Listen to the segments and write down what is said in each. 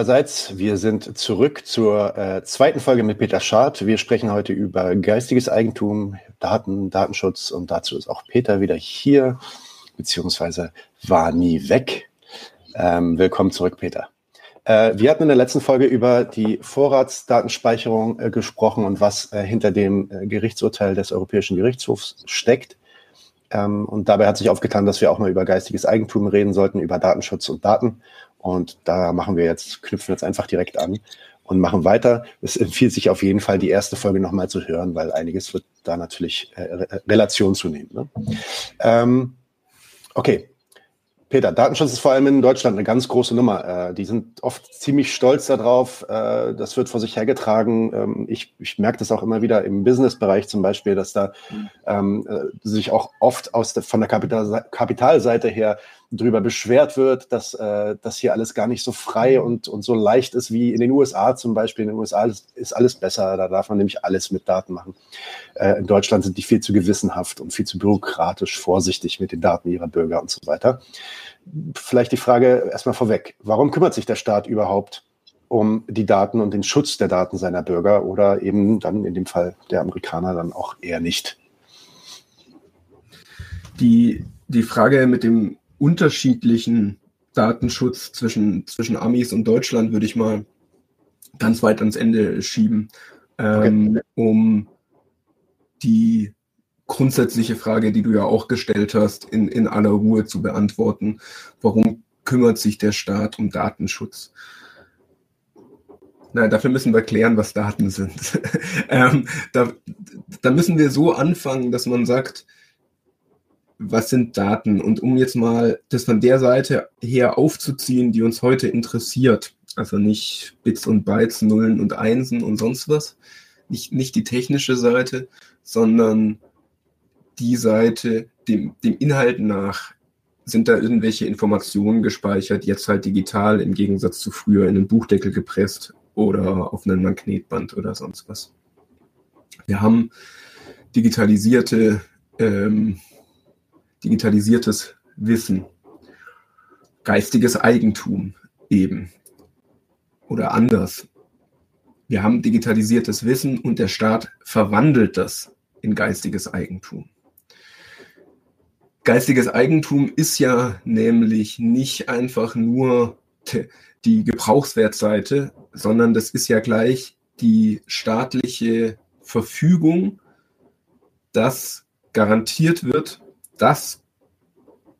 Allerseits, wir sind zurück zur äh, zweiten Folge mit Peter Schad. Wir sprechen heute über geistiges Eigentum, Daten, Datenschutz und dazu ist auch Peter wieder hier, beziehungsweise war nie weg. Ähm, willkommen zurück, Peter. Äh, wir hatten in der letzten Folge über die Vorratsdatenspeicherung äh, gesprochen und was äh, hinter dem äh, Gerichtsurteil des Europäischen Gerichtshofs steckt. Ähm, und dabei hat sich aufgetan, dass wir auch mal über geistiges Eigentum reden sollten, über Datenschutz und Daten. Und da machen wir jetzt, knüpfen jetzt einfach direkt an und machen weiter. Es empfiehlt sich auf jeden Fall, die erste Folge nochmal zu hören, weil einiges wird da natürlich äh, Relation zu nehmen. Ne? Ähm, okay, Peter, Datenschutz ist vor allem in Deutschland eine ganz große Nummer. Äh, die sind oft ziemlich stolz darauf. Äh, das wird vor sich hergetragen. Ähm, ich, ich merke das auch immer wieder im Businessbereich zum Beispiel, dass da ähm, äh, sich auch oft aus der, von der Kapital, Kapitalseite her drüber beschwert wird, dass äh, das hier alles gar nicht so frei und, und so leicht ist wie in den USA zum Beispiel. In den USA ist, ist alles besser. Da darf man nämlich alles mit Daten machen. Äh, in Deutschland sind die viel zu gewissenhaft und viel zu bürokratisch, vorsichtig mit den Daten ihrer Bürger und so weiter vielleicht die Frage erstmal vorweg. Warum kümmert sich der Staat überhaupt um die Daten und den Schutz der Daten seiner Bürger oder eben dann in dem Fall der Amerikaner dann auch eher nicht? Die, die Frage mit dem unterschiedlichen Datenschutz zwischen, zwischen Amis und Deutschland würde ich mal ganz weit ans Ende schieben, ähm, okay. um die grundsätzliche Frage, die du ja auch gestellt hast, in, in aller Ruhe zu beantworten. Warum kümmert sich der Staat um Datenschutz? Na, dafür müssen wir klären, was Daten sind. ähm, da, da müssen wir so anfangen, dass man sagt, was sind Daten? Und um jetzt mal das von der Seite her aufzuziehen, die uns heute interessiert, also nicht Bits und Bytes, Nullen und Einsen und sonst was, nicht, nicht die technische Seite, sondern die Seite, dem, dem Inhalt nach, sind da irgendwelche Informationen gespeichert, jetzt halt digital im Gegensatz zu früher in einen Buchdeckel gepresst oder auf einen Magnetband oder sonst was. Wir haben digitalisierte, ähm, digitalisiertes Wissen, geistiges Eigentum eben oder anders. Wir haben digitalisiertes Wissen und der Staat verwandelt das in geistiges Eigentum. Geistiges Eigentum ist ja nämlich nicht einfach nur die Gebrauchswertseite, sondern das ist ja gleich die staatliche Verfügung, dass garantiert wird, dass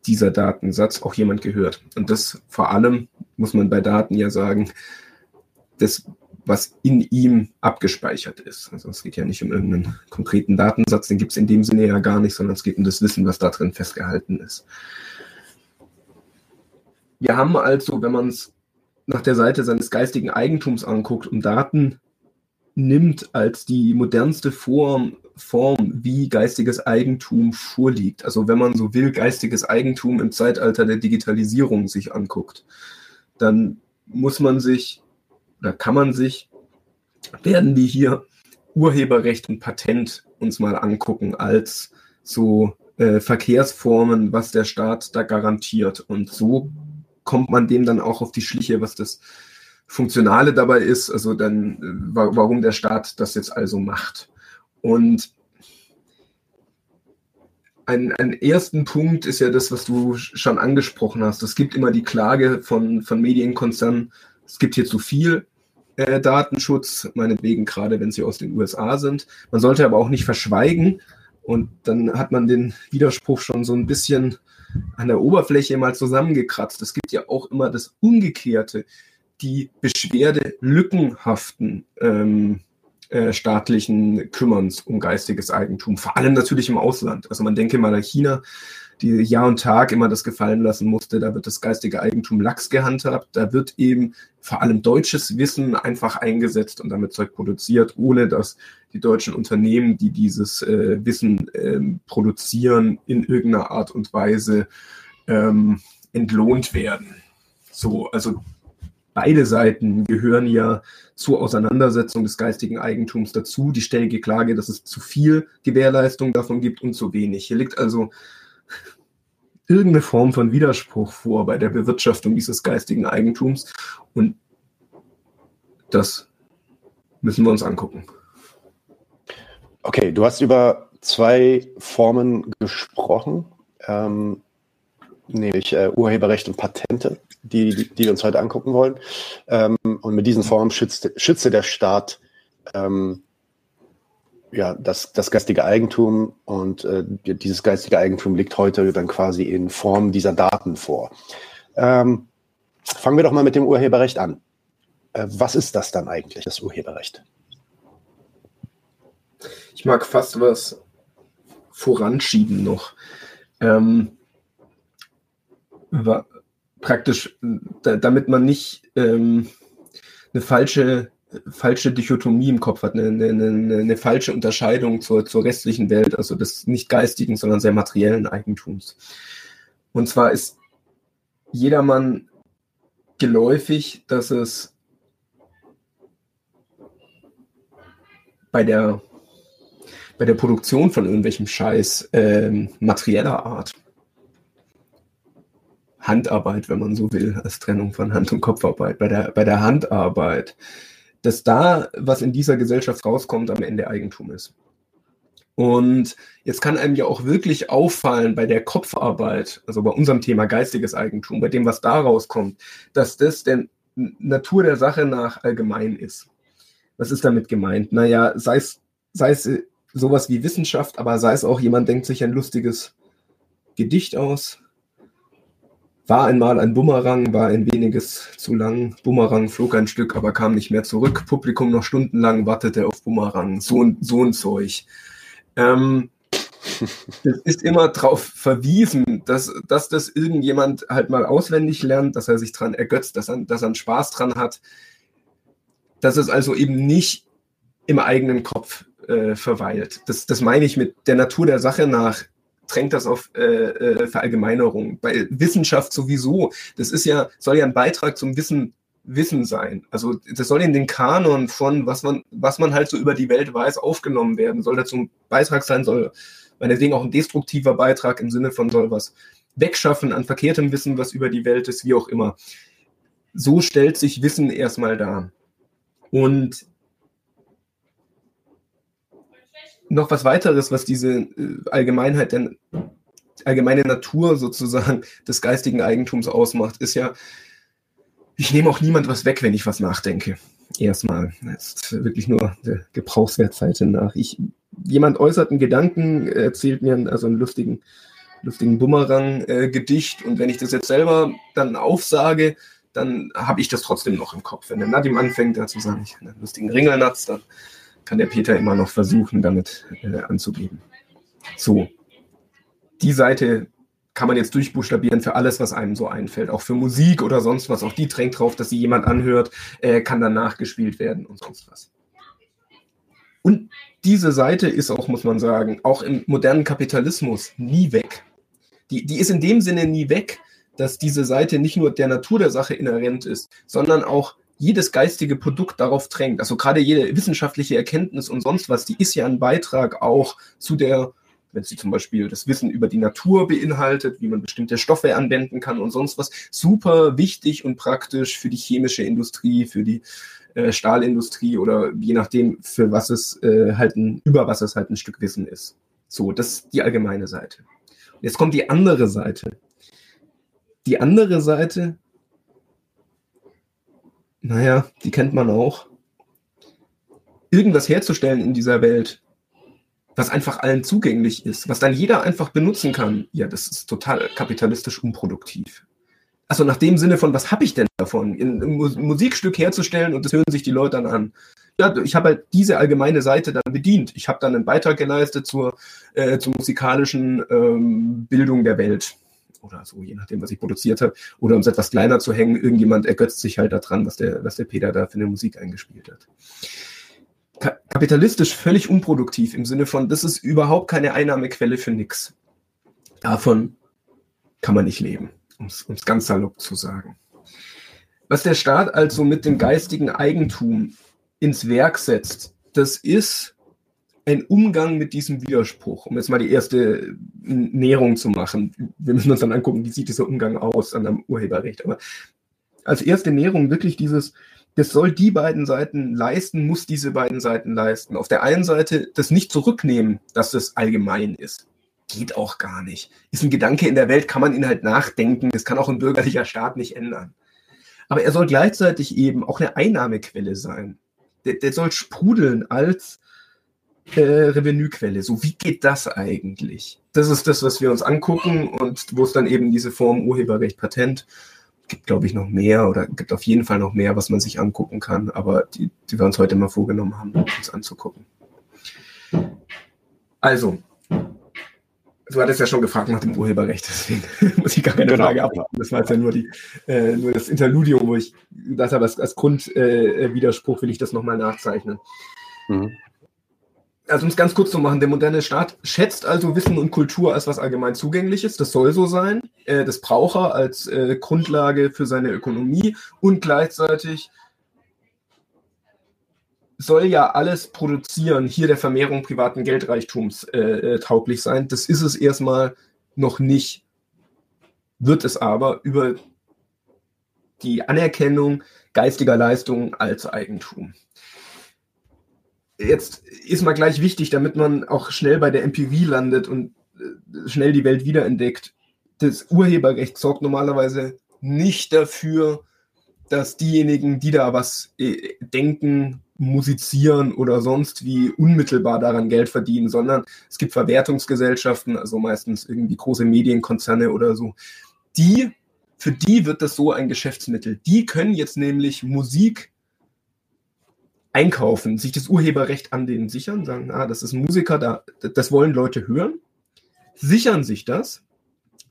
dieser Datensatz auch jemand gehört. Und das vor allem, muss man bei Daten ja sagen, das was in ihm abgespeichert ist. Also es geht ja nicht um irgendeinen konkreten Datensatz, den gibt es in dem Sinne ja gar nicht, sondern es geht um das Wissen, was da drin festgehalten ist. Wir haben also, wenn man es nach der Seite seines geistigen Eigentums anguckt und Daten nimmt als die modernste Form, Form, wie geistiges Eigentum vorliegt. Also wenn man so will, geistiges Eigentum im Zeitalter der Digitalisierung sich anguckt, dann muss man sich oder kann man sich, werden wir hier Urheberrecht und Patent uns mal angucken als so äh, Verkehrsformen, was der Staat da garantiert. Und so kommt man dem dann auch auf die Schliche, was das Funktionale dabei ist, also dann, äh, warum der Staat das jetzt also macht. Und ein, ein ersten Punkt ist ja das, was du schon angesprochen hast. Es gibt immer die Klage von, von Medienkonzernen, es gibt hier zu viel äh, Datenschutz, meinetwegen gerade wenn sie aus den USA sind. Man sollte aber auch nicht verschweigen und dann hat man den Widerspruch schon so ein bisschen an der Oberfläche mal zusammengekratzt. Es gibt ja auch immer das Umgekehrte, die Beschwerde lückenhaften ähm, äh, staatlichen Kümmerns um geistiges Eigentum, vor allem natürlich im Ausland. Also man denke mal an China, die Jahr und Tag immer das gefallen lassen musste. Da wird das geistige Eigentum lax gehandhabt. Da wird eben vor allem deutsches Wissen einfach eingesetzt und damit Zeug produziert, ohne dass die deutschen Unternehmen, die dieses äh, Wissen ähm, produzieren, in irgendeiner Art und Weise ähm, entlohnt werden. So, also beide Seiten gehören ja zur Auseinandersetzung des geistigen Eigentums dazu. Die ständige Klage, dass es zu viel Gewährleistung davon gibt und zu wenig. Hier liegt also irgendeine Form von Widerspruch vor bei der Bewirtschaftung dieses geistigen Eigentums. Und das müssen wir uns angucken. Okay, du hast über zwei Formen gesprochen, ähm, nämlich äh, Urheberrecht und Patente, die, die, die, wir uns heute angucken wollen. Ähm, und mit diesen Formen schützt, schütze der Staat ähm, ja, das, das geistige Eigentum und äh, dieses geistige Eigentum liegt heute dann quasi in Form dieser Daten vor. Ähm, fangen wir doch mal mit dem Urheberrecht an. Äh, was ist das dann eigentlich, das Urheberrecht? Ich mag fast was voranschieben noch. Ähm, praktisch, da, damit man nicht ähm, eine falsche falsche Dichotomie im Kopf hat, eine, eine, eine, falsche Unterscheidung zur, zur restlichen Welt, also des nicht geistigen, sondern sehr materiellen Eigentums. Und zwar ist jedermann geläufig, dass es bei der, bei der Produktion von irgendwelchem Scheiß äh, materieller Art, Handarbeit, wenn man so will, als Trennung von Hand- und Kopfarbeit, bei der, bei der Handarbeit, dass da, was in dieser Gesellschaft rauskommt, am Ende Eigentum ist. Und jetzt kann einem ja auch wirklich auffallen bei der Kopfarbeit, also bei unserem Thema geistiges Eigentum, bei dem, was da rauskommt, dass das der Natur der Sache nach allgemein ist. Was ist damit gemeint? Naja, sei es, sei es sowas wie Wissenschaft, aber sei es auch jemand denkt sich ein lustiges Gedicht aus, war einmal ein Bumerang, war ein weniges zu lang. Bumerang flog ein Stück, aber kam nicht mehr zurück. Publikum noch stundenlang wartete auf Bumerang. So, so ein Zeug. Ähm, es ist immer darauf verwiesen, dass, dass das irgendjemand halt mal auswendig lernt, dass er sich dran ergötzt, dass er, dass er einen Spaß dran hat. Dass es also eben nicht im eigenen Kopf äh, verweilt. Das, das meine ich mit der Natur der Sache nach drängt das auf äh, äh, Verallgemeinerung. Bei Wissenschaft sowieso. Das ist ja, soll ja ein Beitrag zum Wissen Wissen sein. Also das soll in den Kanon von, was man, was man halt so über die Welt weiß, aufgenommen werden. Soll dazu ein Beitrag sein, soll meinetwegen auch ein destruktiver Beitrag im Sinne von soll was wegschaffen an verkehrtem Wissen, was über die Welt ist, wie auch immer. So stellt sich Wissen erstmal dar. Und noch was weiteres, was diese äh, Allgemeinheit, denn allgemeine Natur sozusagen des geistigen Eigentums ausmacht, ist ja, ich nehme auch niemand was weg, wenn ich was nachdenke. Erstmal. Das ist wirklich nur der Gebrauchswertseite nach. Ich, jemand äußert einen Gedanken, erzählt mir also einen lustigen, lustigen Bumerang-Gedicht und wenn ich das jetzt selber dann aufsage, dann habe ich das trotzdem noch im Kopf. Wenn der Nadim anfängt, dazu sagen, ich einen lustigen Ringelnatz, dann kann der Peter immer noch versuchen, damit äh, anzugeben. So, die Seite kann man jetzt durchbuchstabieren für alles, was einem so einfällt. Auch für Musik oder sonst was. Auch die drängt drauf, dass sie jemand anhört, äh, kann dann nachgespielt werden und sonst was. Und diese Seite ist auch, muss man sagen, auch im modernen Kapitalismus nie weg. Die, die ist in dem Sinne nie weg, dass diese Seite nicht nur der Natur der Sache inhärent ist, sondern auch jedes geistige Produkt darauf drängt. Also gerade jede wissenschaftliche Erkenntnis und sonst was, die ist ja ein Beitrag auch zu der, wenn sie zum Beispiel das Wissen über die Natur beinhaltet, wie man bestimmte Stoffe anwenden kann und sonst was, super wichtig und praktisch für die chemische Industrie, für die äh, Stahlindustrie oder je nachdem, für was es äh, halt ein, über was es halt ein Stück Wissen ist. So, das ist die allgemeine Seite. Und jetzt kommt die andere Seite. Die andere Seite naja, die kennt man auch. Irgendwas herzustellen in dieser Welt, was einfach allen zugänglich ist, was dann jeder einfach benutzen kann, ja, das ist total kapitalistisch unproduktiv. Also nach dem Sinne von, was habe ich denn davon, ein Musikstück herzustellen und das hören sich die Leute dann an. Ja, ich habe halt diese allgemeine Seite dann bedient. Ich habe dann einen Beitrag geleistet zur, äh, zur musikalischen ähm, Bildung der Welt oder so, je nachdem, was ich produziert habe. Oder um es etwas kleiner zu hängen, irgendjemand ergötzt sich halt daran, was der, was der Peter da für eine Musik eingespielt hat. Ka kapitalistisch völlig unproduktiv im Sinne von, das ist überhaupt keine Einnahmequelle für nichts. Davon kann man nicht leben, um es ganz salopp zu sagen. Was der Staat also mit dem geistigen Eigentum ins Werk setzt, das ist ein Umgang mit diesem Widerspruch, um jetzt mal die erste Näherung zu machen. Wir müssen uns dann angucken, wie sieht dieser Umgang aus an einem Urheberrecht. Aber als erste Näherung wirklich dieses, das soll die beiden Seiten leisten, muss diese beiden Seiten leisten. Auf der einen Seite das nicht zurücknehmen, dass es allgemein ist. Geht auch gar nicht. Ist ein Gedanke in der Welt, kann man ihn halt nachdenken. Das kann auch ein bürgerlicher Staat nicht ändern. Aber er soll gleichzeitig eben auch eine Einnahmequelle sein. Der, der soll sprudeln als äh, Revenuequelle. So, wie geht das eigentlich? Das ist das, was wir uns angucken und wo es dann eben diese Form Urheberrecht, Patent gibt, glaube ich, noch mehr oder gibt auf jeden Fall noch mehr, was man sich angucken kann, aber die, die wir uns heute mal vorgenommen haben, uns anzugucken. Also, du hattest ja schon gefragt nach dem Urheberrecht, deswegen muss ich gar keine genau, Frage abwarten. Das war jetzt ja nur, die, äh, nur das Interludium, wo ich das habe, als, als Grundwiderspruch äh, will ich das nochmal nachzeichnen. Mhm also um es ganz kurz zu machen, der moderne Staat schätzt also Wissen und Kultur als was allgemein zugängliches. Das soll so sein. Äh, das braucht er als äh, Grundlage für seine Ökonomie und gleichzeitig soll ja alles produzieren, hier der Vermehrung privaten Geldreichtums äh, äh, tauglich sein. Das ist es erstmal noch nicht. Wird es aber über die Anerkennung geistiger Leistungen als Eigentum jetzt ist mal gleich wichtig, damit man auch schnell bei der Empirie landet und äh, schnell die Welt wiederentdeckt. Das Urheberrecht sorgt normalerweise nicht dafür, dass diejenigen, die da was äh, denken, musizieren oder sonst wie unmittelbar daran Geld verdienen, sondern es gibt Verwertungsgesellschaften, also meistens irgendwie große Medienkonzerne oder so, die, für die wird das so ein Geschäftsmittel. Die können jetzt nämlich Musik einkaufen, sich das Urheberrecht an denen sichern, sagen, ah, das ist ein Musiker, da, das wollen Leute hören, sichern sich das.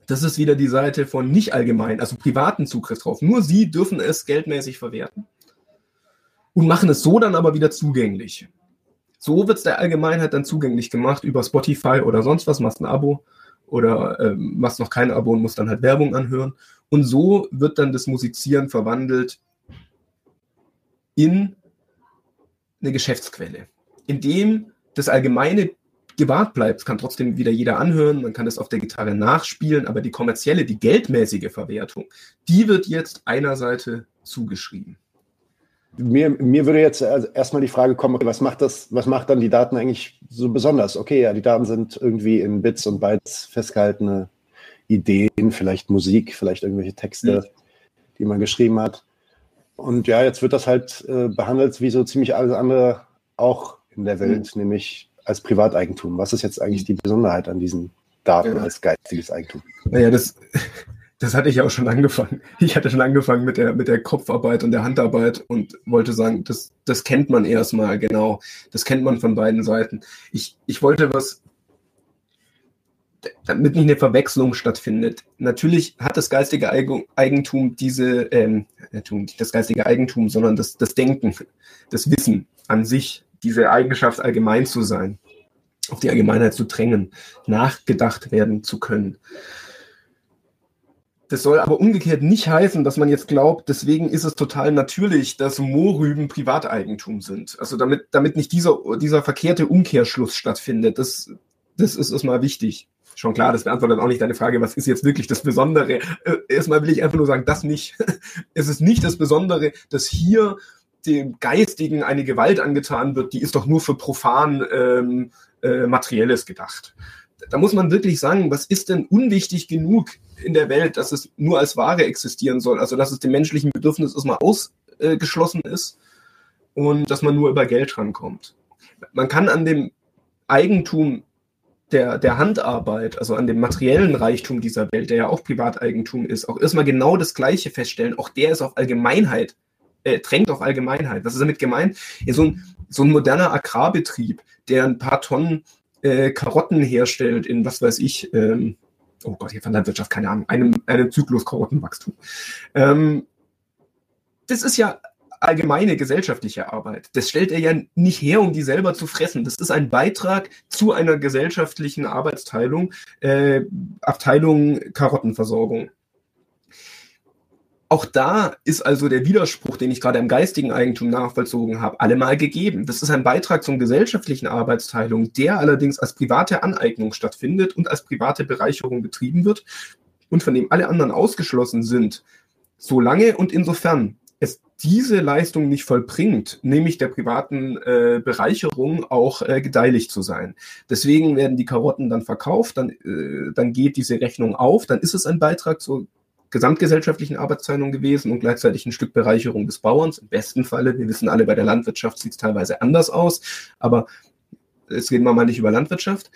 Das ist wieder die Seite von nicht allgemein, also privaten Zugriff drauf. Nur sie dürfen es geldmäßig verwerten und machen es so dann aber wieder zugänglich. So wird es der Allgemeinheit dann zugänglich gemacht über Spotify oder sonst was, machst ein Abo oder ähm, machst noch kein Abo und musst dann halt Werbung anhören. Und so wird dann das Musizieren verwandelt in eine Geschäftsquelle. Indem das Allgemeine gewahrt bleibt, kann trotzdem wieder jeder anhören, man kann das auf der Gitarre nachspielen, aber die kommerzielle, die geldmäßige Verwertung, die wird jetzt einer Seite zugeschrieben. Mir, mir würde jetzt erstmal die Frage kommen, was macht das, was macht dann die Daten eigentlich so besonders? Okay, ja, die Daten sind irgendwie in Bits und Bytes festgehaltene Ideen, vielleicht Musik, vielleicht irgendwelche Texte, ja. die man geschrieben hat. Und ja, jetzt wird das halt äh, behandelt wie so ziemlich alles andere auch in der Welt, mhm. nämlich als Privateigentum. Was ist jetzt eigentlich die Besonderheit an diesen Daten ja. als geistiges Eigentum? Naja, das, das hatte ich ja auch schon angefangen. Ich hatte schon angefangen mit der, mit der Kopfarbeit und der Handarbeit und wollte sagen, das, das kennt man erstmal, genau. Das kennt man von beiden Seiten. Ich, ich wollte was damit nicht eine Verwechslung stattfindet. Natürlich hat das geistige Eigentum diese, ähm, nicht das geistige Eigentum, sondern das, das Denken, das Wissen an sich, diese Eigenschaft allgemein zu sein, auf die Allgemeinheit zu drängen, nachgedacht werden zu können. Das soll aber umgekehrt nicht heißen, dass man jetzt glaubt, deswegen ist es total natürlich, dass Mohrrüben Privateigentum sind. Also damit, damit nicht dieser, dieser verkehrte Umkehrschluss stattfindet. Das, das ist erstmal wichtig schon klar, das beantwortet auch nicht deine Frage, was ist jetzt wirklich das Besondere? Äh, erstmal will ich einfach nur sagen, das nicht. es ist nicht das Besondere, dass hier dem Geistigen eine Gewalt angetan wird, die ist doch nur für profan ähm, äh, Materielles gedacht. Da muss man wirklich sagen, was ist denn unwichtig genug in der Welt, dass es nur als Ware existieren soll? Also, dass es dem menschlichen Bedürfnis erstmal ausgeschlossen ist und dass man nur über Geld rankommt. Man kann an dem Eigentum der, der Handarbeit, also an dem materiellen Reichtum dieser Welt, der ja auch Privateigentum ist, auch erstmal genau das Gleiche feststellen. Auch der ist auf Allgemeinheit, äh, drängt auf Allgemeinheit. Was ist damit gemeint? Ja, so, ein, so ein moderner Agrarbetrieb, der ein paar Tonnen äh, Karotten herstellt in, was weiß ich, ähm, oh Gott, hier von Landwirtschaft, keine Ahnung, einem, einem Zyklus Karottenwachstum. Ähm, das ist ja allgemeine gesellschaftliche Arbeit. Das stellt er ja nicht her, um die selber zu fressen. Das ist ein Beitrag zu einer gesellschaftlichen Arbeitsteilung, äh, Abteilung Karottenversorgung. Auch da ist also der Widerspruch, den ich gerade im geistigen Eigentum nachvollzogen habe, allemal gegeben. Das ist ein Beitrag zum gesellschaftlichen Arbeitsteilung, der allerdings als private Aneignung stattfindet und als private Bereicherung betrieben wird und von dem alle anderen ausgeschlossen sind, solange und insofern es diese Leistung nicht vollbringt, nämlich der privaten äh, Bereicherung auch äh, gedeihlich zu sein. Deswegen werden die Karotten dann verkauft, dann, äh, dann geht diese Rechnung auf, dann ist es ein Beitrag zur gesamtgesellschaftlichen Arbeitsteilung gewesen und gleichzeitig ein Stück Bereicherung des Bauerns. Im besten Falle, wir wissen alle, bei der Landwirtschaft sieht es teilweise anders aus, aber jetzt reden wir mal nicht über Landwirtschaft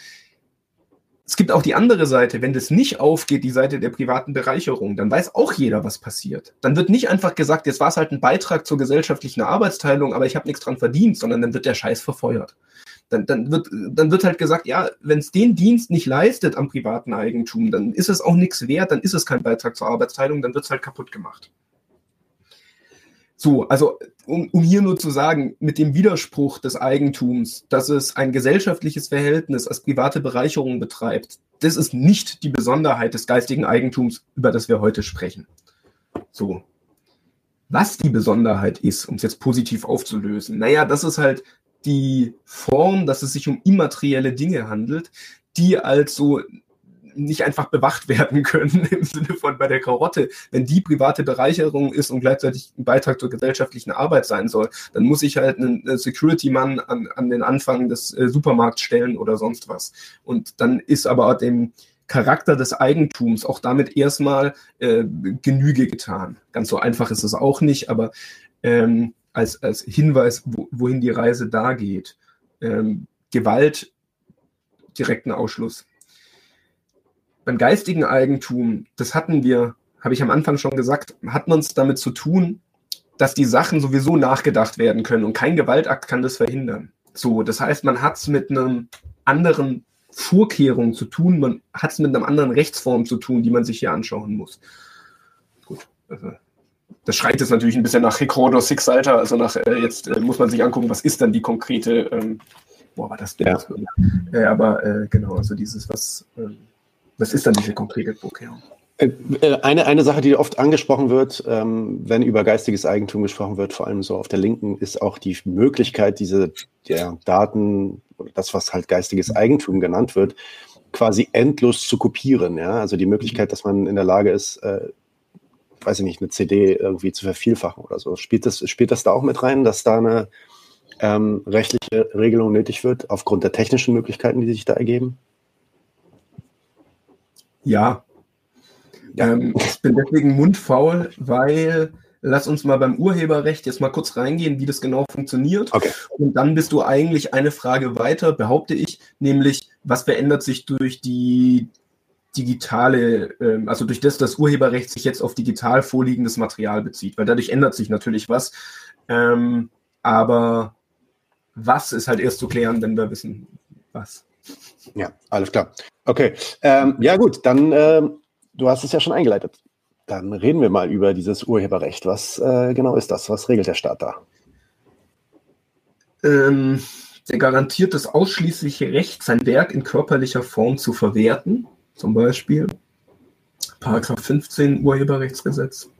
es gibt auch die andere Seite, wenn das nicht aufgeht, die Seite der privaten Bereicherung, dann weiß auch jeder, was passiert. Dann wird nicht einfach gesagt, jetzt war es halt ein Beitrag zur gesellschaftlichen Arbeitsteilung, aber ich habe nichts dran verdient, sondern dann wird der Scheiß verfeuert. Dann, dann, wird, dann wird halt gesagt, ja, wenn es den Dienst nicht leistet am privaten Eigentum, dann ist es auch nichts wert, dann ist es kein Beitrag zur Arbeitsteilung, dann wird es halt kaputt gemacht. So, also um, um hier nur zu sagen, mit dem Widerspruch des Eigentums, dass es ein gesellschaftliches Verhältnis als private Bereicherung betreibt, das ist nicht die Besonderheit des geistigen Eigentums, über das wir heute sprechen. So. Was die Besonderheit ist, um es jetzt positiv aufzulösen, naja, das ist halt die Form, dass es sich um immaterielle Dinge handelt, die also nicht einfach bewacht werden können im Sinne von bei der Karotte. Wenn die private Bereicherung ist und gleichzeitig ein Beitrag zur gesellschaftlichen Arbeit sein soll, dann muss ich halt einen Security-Mann an, an den Anfang des äh, Supermarkts stellen oder sonst was. Und dann ist aber dem Charakter des Eigentums auch damit erstmal äh, Genüge getan. Ganz so einfach ist es auch nicht, aber ähm, als, als Hinweis, wo, wohin die Reise da geht. Ähm, Gewalt, direkten Ausschluss beim geistigen Eigentum, das hatten wir, habe ich am Anfang schon gesagt, hat man es damit zu tun, dass die Sachen sowieso nachgedacht werden können und kein Gewaltakt kann das verhindern. So, das heißt, man hat es mit einem anderen Vorkehrung zu tun, man hat es mit einer anderen Rechtsform zu tun, die man sich hier anschauen muss. Gut, also das schreit jetzt natürlich ein bisschen nach Recorder Six Alter, also nach äh, jetzt äh, muss man sich angucken, was ist dann die konkrete, ähm, boah, war das ja. Äh, aber äh, genau, also dieses, was ähm, was ist dann diese konkrete Vorkehrung? Äh, äh, eine, eine Sache, die oft angesprochen wird, ähm, wenn über geistiges Eigentum gesprochen wird, vor allem so auf der Linken, ist auch die Möglichkeit, diese ja, Daten, das, was halt geistiges Eigentum genannt wird, quasi endlos zu kopieren. Ja? Also die Möglichkeit, dass man in der Lage ist, äh, weiß ich nicht, eine CD irgendwie zu vervielfachen oder so. Spielt das, spielt das da auch mit rein, dass da eine ähm, rechtliche Regelung nötig wird, aufgrund der technischen Möglichkeiten, die sich da ergeben? Ja. Ähm, ich bin deswegen mundfaul, weil lass uns mal beim Urheberrecht jetzt mal kurz reingehen, wie das genau funktioniert. Okay. Und dann bist du eigentlich eine Frage weiter, behaupte ich, nämlich, was verändert sich durch die digitale, ähm, also durch das, das Urheberrecht sich jetzt auf digital vorliegendes Material bezieht, weil dadurch ändert sich natürlich was. Ähm, aber was ist halt erst zu klären, wenn wir wissen, was. Ja, alles klar. Okay, ähm, ja gut, dann, ähm, du hast es ja schon eingeleitet. Dann reden wir mal über dieses Urheberrecht. Was äh, genau ist das? Was regelt der Staat da? Ähm, der garantiert das ausschließliche Recht, sein Werk in körperlicher Form zu verwerten, zum Beispiel Paragraph 15 Urheberrechtsgesetz.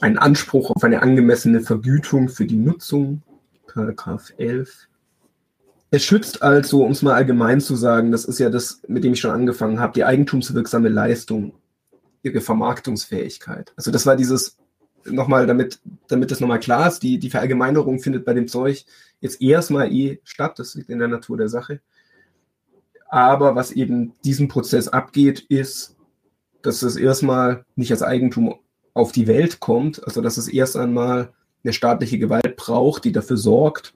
Ein Anspruch auf eine angemessene Vergütung für die Nutzung, Paragraph 11 es schützt also, um es mal allgemein zu sagen, das ist ja das, mit dem ich schon angefangen habe, die eigentumswirksame Leistung, ihre Vermarktungsfähigkeit. Also das war dieses, nochmal, damit, damit das nochmal klar ist, die, die Verallgemeinerung findet bei dem Zeug jetzt erstmal eh statt, das liegt in der Natur der Sache. Aber was eben diesen Prozess abgeht, ist, dass es erstmal nicht als Eigentum auf die Welt kommt, also dass es erst einmal eine staatliche Gewalt braucht, die dafür sorgt,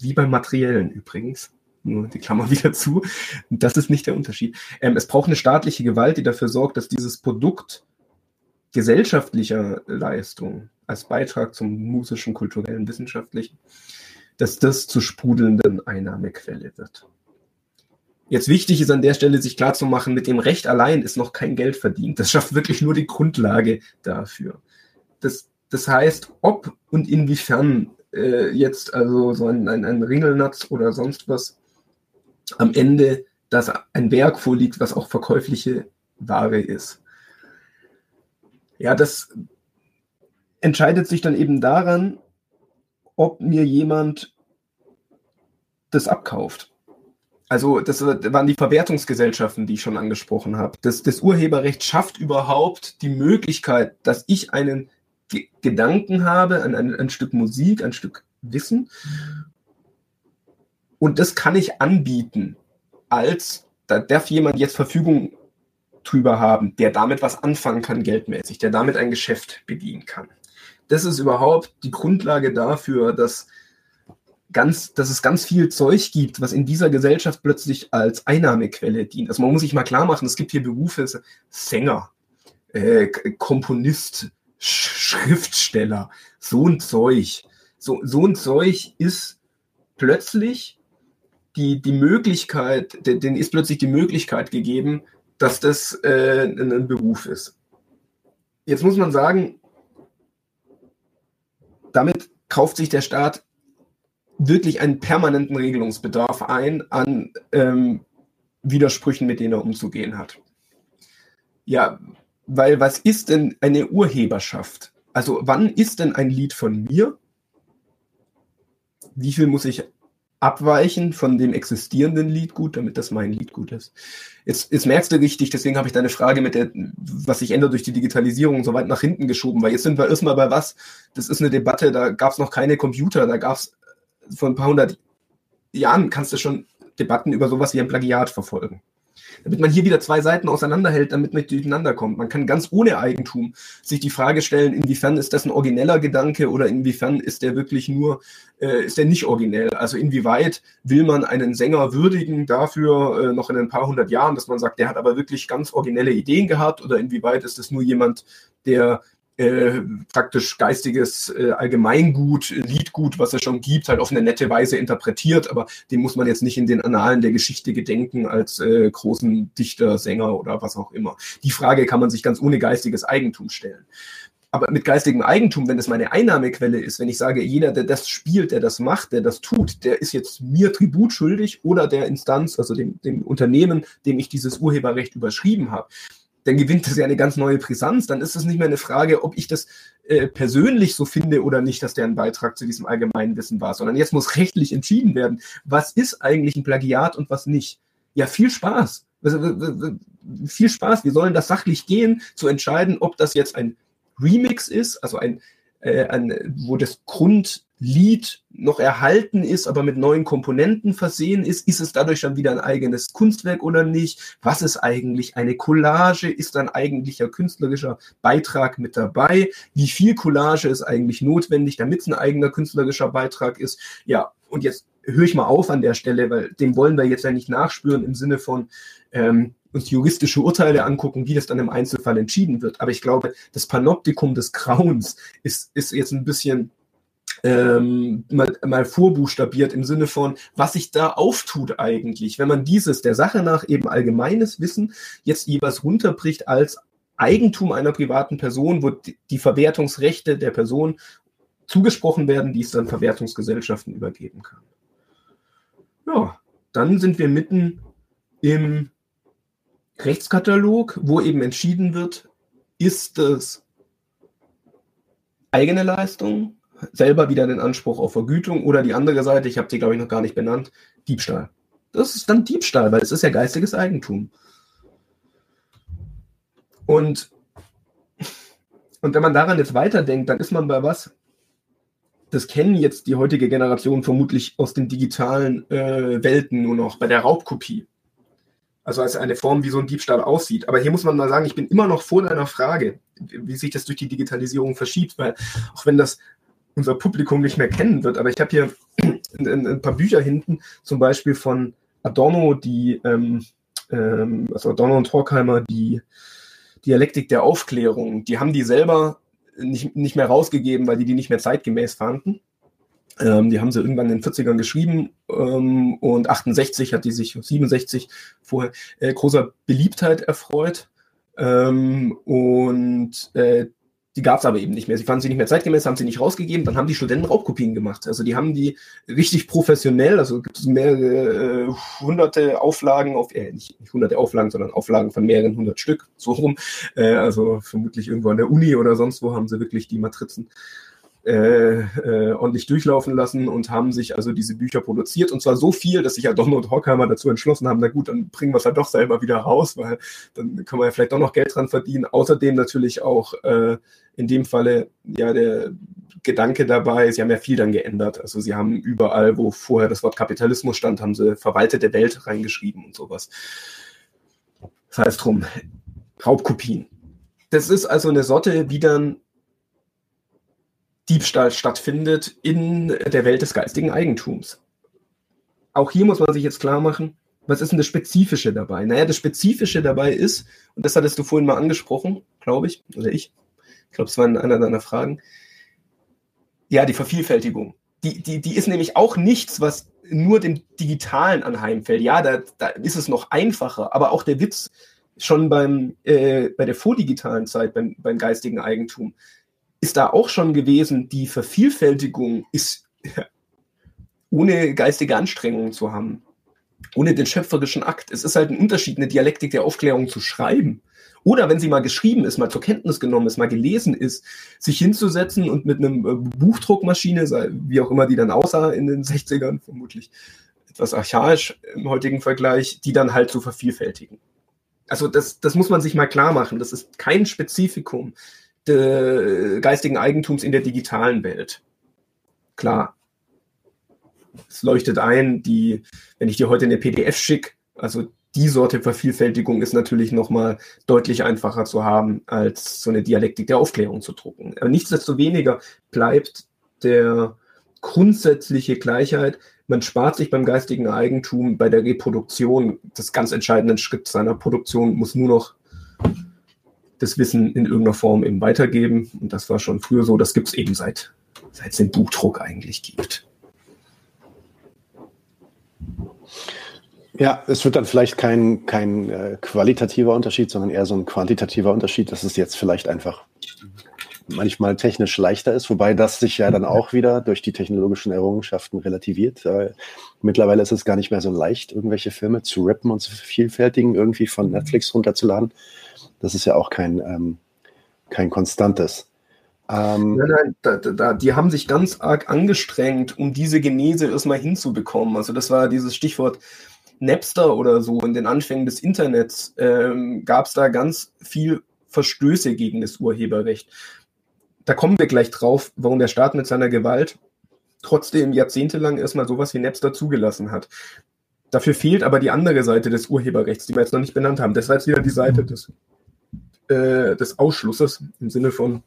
wie beim Materiellen übrigens. Nur die Klammer wieder zu. Das ist nicht der Unterschied. Ähm, es braucht eine staatliche Gewalt, die dafür sorgt, dass dieses Produkt gesellschaftlicher Leistung als Beitrag zum musischen, kulturellen, wissenschaftlichen, dass das zur sprudelnden Einnahmequelle wird. Jetzt wichtig ist an der Stelle, sich klarzumachen, mit dem Recht allein ist noch kein Geld verdient. Das schafft wirklich nur die Grundlage dafür. Das, das heißt, ob und inwiefern äh, jetzt also so ein, ein, ein Ringelnatz oder sonst was am Ende, dass ein Werk vorliegt, was auch verkäufliche Ware ist. Ja, das entscheidet sich dann eben daran, ob mir jemand das abkauft. Also das waren die Verwertungsgesellschaften, die ich schon angesprochen habe. Das, das Urheberrecht schafft überhaupt die Möglichkeit, dass ich einen G Gedanken habe, ein, ein, ein Stück Musik, ein Stück Wissen. Und das kann ich anbieten, als da darf jemand jetzt Verfügung drüber haben, der damit was anfangen kann, geldmäßig, der damit ein Geschäft bedienen kann. Das ist überhaupt die Grundlage dafür, dass, ganz, dass es ganz viel Zeug gibt, was in dieser Gesellschaft plötzlich als Einnahmequelle dient. Also man muss sich mal klar machen, es gibt hier Berufe, Sänger, äh, Komponist, Schriftsteller, so ein Zeug. So, so ein Zeug ist plötzlich die, die Möglichkeit, denen ist plötzlich die Möglichkeit gegeben, dass das äh, ein Beruf ist. Jetzt muss man sagen, damit kauft sich der Staat wirklich einen permanenten Regelungsbedarf ein an ähm, Widersprüchen, mit denen er umzugehen hat. Ja, weil was ist denn eine Urheberschaft? Also wann ist denn ein Lied von mir? Wie viel muss ich abweichen von dem existierenden Liedgut, damit das mein Liedgut ist. Jetzt, jetzt merkst du richtig, deswegen habe ich deine Frage mit der, was sich ändert durch die Digitalisierung so weit nach hinten geschoben, weil jetzt sind wir erstmal bei was, das ist eine Debatte, da gab es noch keine Computer, da gab es vor ein paar hundert Jahren kannst du schon Debatten über sowas wie ein Plagiat verfolgen damit man hier wieder zwei Seiten auseinanderhält, damit man nicht durcheinander kommt. Man kann ganz ohne Eigentum sich die Frage stellen, inwiefern ist das ein origineller Gedanke oder inwiefern ist der wirklich nur, äh, ist der nicht originell? Also inwieweit will man einen Sänger würdigen dafür äh, noch in ein paar hundert Jahren, dass man sagt, der hat aber wirklich ganz originelle Ideen gehabt oder inwieweit ist das nur jemand, der äh, praktisch geistiges äh, Allgemeingut, Liedgut, was es schon gibt, halt auf eine nette Weise interpretiert, aber den muss man jetzt nicht in den Annalen der Geschichte gedenken als äh, großen Dichter, Sänger oder was auch immer. Die Frage kann man sich ganz ohne geistiges Eigentum stellen. Aber mit geistigem Eigentum, wenn es meine Einnahmequelle ist, wenn ich sage, jeder, der das spielt, der das macht, der das tut, der ist jetzt mir Tribut schuldig oder der Instanz, also dem, dem Unternehmen, dem ich dieses Urheberrecht überschrieben habe, dann gewinnt das ja eine ganz neue Brisanz. Dann ist es nicht mehr eine Frage, ob ich das äh, persönlich so finde oder nicht, dass der ein Beitrag zu diesem allgemeinen Wissen war, sondern jetzt muss rechtlich entschieden werden, was ist eigentlich ein Plagiat und was nicht. Ja, viel Spaß. Viel Spaß. Wir sollen das sachlich gehen, zu entscheiden, ob das jetzt ein Remix ist, also ein, äh, ein wo das Grund Lied noch erhalten ist, aber mit neuen Komponenten versehen ist, ist es dadurch schon wieder ein eigenes Kunstwerk oder nicht? Was ist eigentlich eine Collage? Ist ein eigentlicher künstlerischer Beitrag mit dabei? Wie viel Collage ist eigentlich notwendig, damit es ein eigener künstlerischer Beitrag ist? Ja, und jetzt höre ich mal auf an der Stelle, weil dem wollen wir jetzt ja nicht nachspüren im Sinne von ähm, uns juristische Urteile angucken, wie das dann im Einzelfall entschieden wird. Aber ich glaube, das Panoptikum des Grauens ist, ist jetzt ein bisschen ähm, mal, mal vorbuchstabiert im Sinne von, was sich da auftut eigentlich, wenn man dieses der Sache nach eben allgemeines Wissen jetzt jeweils runterbricht als Eigentum einer privaten Person, wo die Verwertungsrechte der Person zugesprochen werden, die es dann Verwertungsgesellschaften übergeben kann. Ja, dann sind wir mitten im Rechtskatalog, wo eben entschieden wird, ist es eigene Leistung, selber wieder den Anspruch auf Vergütung oder die andere Seite, ich habe sie glaube ich noch gar nicht benannt, Diebstahl. Das ist dann Diebstahl, weil es ist ja geistiges Eigentum. Und, und wenn man daran jetzt weiterdenkt, dann ist man bei was, das kennen jetzt die heutige Generation vermutlich aus den digitalen äh, Welten nur noch, bei der Raubkopie. Also als eine Form, wie so ein Diebstahl aussieht. Aber hier muss man mal sagen, ich bin immer noch vor deiner Frage, wie sich das durch die Digitalisierung verschiebt, weil auch wenn das unser Publikum nicht mehr kennen wird. Aber ich habe hier ein, ein, paar Bücher hinten, zum Beispiel von Adorno, die, ähm, ähm, also Adorno und Horkheimer, die Dialektik der Aufklärung. Die haben die selber nicht, nicht mehr rausgegeben, weil die die nicht mehr zeitgemäß fanden. Ähm, die haben sie irgendwann in den 40ern geschrieben ähm, und 68 hat die sich, 67 vorher, äh, großer Beliebtheit erfreut. Ähm, und äh, die gab es aber eben nicht mehr. Sie fanden sie nicht mehr zeitgemäß, haben sie nicht rausgegeben. Dann haben die Studenten Raubkopien gemacht. Also die haben die richtig professionell, also gibt es mehrere äh, hunderte Auflagen auf, äh, nicht, nicht, hunderte Auflagen, sondern Auflagen von mehreren hundert Stück, so rum. Äh, also vermutlich irgendwo an der Uni oder sonst wo haben sie wirklich die Matrizen äh, äh, ordentlich durchlaufen lassen und haben sich also diese Bücher produziert und zwar so viel, dass sich ja Donner und Horkheimer dazu entschlossen haben, na gut, dann bringen wir es halt doch selber wieder raus, weil dann können wir ja vielleicht doch noch Geld dran verdienen. Außerdem natürlich auch äh, in dem Falle ja der Gedanke dabei, sie haben ja viel dann geändert. Also sie haben überall, wo vorher das Wort Kapitalismus stand, haben sie verwaltete Welt reingeschrieben und sowas. Das heißt drum, Raubkopien. Das ist also eine Sorte, wie dann Diebstahl stattfindet in der Welt des geistigen Eigentums. Auch hier muss man sich jetzt klar machen, was ist denn das Spezifische dabei? Naja, das Spezifische dabei ist, und das hattest du vorhin mal angesprochen, glaube ich, oder ich, ich glaube, es war in einer deiner Fragen, ja, die Vervielfältigung. Die, die, die ist nämlich auch nichts, was nur dem Digitalen anheimfällt. Ja, da, da ist es noch einfacher, aber auch der Witz schon beim, äh, bei der vordigitalen Zeit, beim, beim geistigen Eigentum, ist da auch schon gewesen, die Vervielfältigung ist ohne geistige Anstrengungen zu haben, ohne den schöpferischen Akt. Es ist halt ein Unterschied, eine Dialektik der Aufklärung zu schreiben. Oder wenn sie mal geschrieben ist, mal zur Kenntnis genommen ist, mal gelesen ist, sich hinzusetzen und mit einem äh, Buchdruckmaschine, wie auch immer die dann aussah in den 60ern, vermutlich etwas archaisch im heutigen Vergleich, die dann halt zu vervielfältigen. Also das, das muss man sich mal klar machen. Das ist kein Spezifikum de, geistigen Eigentums in der digitalen Welt. Klar, es leuchtet ein, die, wenn ich dir heute eine PDF schicke, also die Sorte Vervielfältigung ist natürlich nochmal deutlich einfacher zu haben, als so eine Dialektik der Aufklärung zu drucken. Aber nichtsdestoweniger bleibt der grundsätzliche Gleichheit. Man spart sich beim geistigen Eigentum bei der Reproduktion das ganz entscheidende Schritt seiner Produktion, muss nur noch das Wissen in irgendeiner Form eben weitergeben. Und das war schon früher so. Das gibt es eben seit, seit es den Buchdruck eigentlich gibt. Ja, es wird dann vielleicht kein, kein äh, qualitativer Unterschied, sondern eher so ein quantitativer Unterschied, dass es jetzt vielleicht einfach manchmal technisch leichter ist, wobei das sich ja dann auch wieder durch die technologischen Errungenschaften relativiert. Äh, mittlerweile ist es gar nicht mehr so leicht, irgendwelche Filme zu rippen und zu vervielfältigen, irgendwie von Netflix runterzuladen. Das ist ja auch kein, ähm, kein konstantes. Ähm, nein, nein, da, da, die haben sich ganz arg angestrengt, um diese Genese erstmal hinzubekommen. Also das war dieses Stichwort Napster oder so in den Anfängen des Internets, ähm, gab es da ganz viel Verstöße gegen das Urheberrecht. Da kommen wir gleich drauf, warum der Staat mit seiner Gewalt trotzdem jahrzehntelang erstmal sowas wie Napster zugelassen hat. Dafür fehlt aber die andere Seite des Urheberrechts, die wir jetzt noch nicht benannt haben. Das war jetzt wieder die Seite des äh, des Ausschlusses im Sinne von,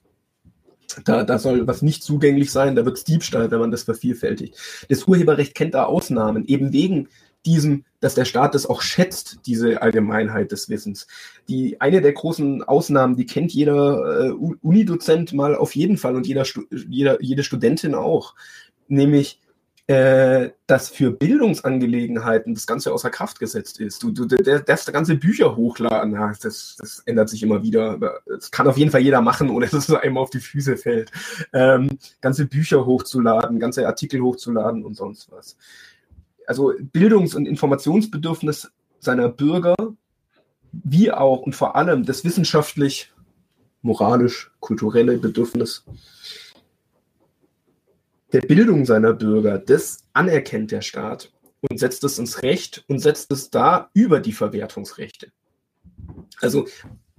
da, da soll was nicht zugänglich sein, da wird es Diebstahl, wenn man das vervielfältigt. Das Urheberrecht kennt da Ausnahmen, eben wegen diesem, dass der Staat es auch schätzt, diese Allgemeinheit des Wissens. Die eine der großen Ausnahmen, die kennt jeder äh, Unidozent mal auf jeden Fall und jeder, jeder, jede Studentin auch, nämlich äh, dass für Bildungsangelegenheiten das Ganze außer Kraft gesetzt ist. Du, du der, darfst ganze Bücher hochladen. Das, das ändert sich immer wieder. Das kann auf jeden Fall jeder machen, ohne dass es einem auf die Füße fällt. Ähm, ganze Bücher hochzuladen, ganze Artikel hochzuladen und sonst was. Also Bildungs- und Informationsbedürfnis seiner Bürger, wie auch und vor allem das wissenschaftlich, moralisch, kulturelle Bedürfnis der Bildung seiner Bürger, das anerkennt der Staat und setzt es ins Recht und setzt es da über die Verwertungsrechte. Also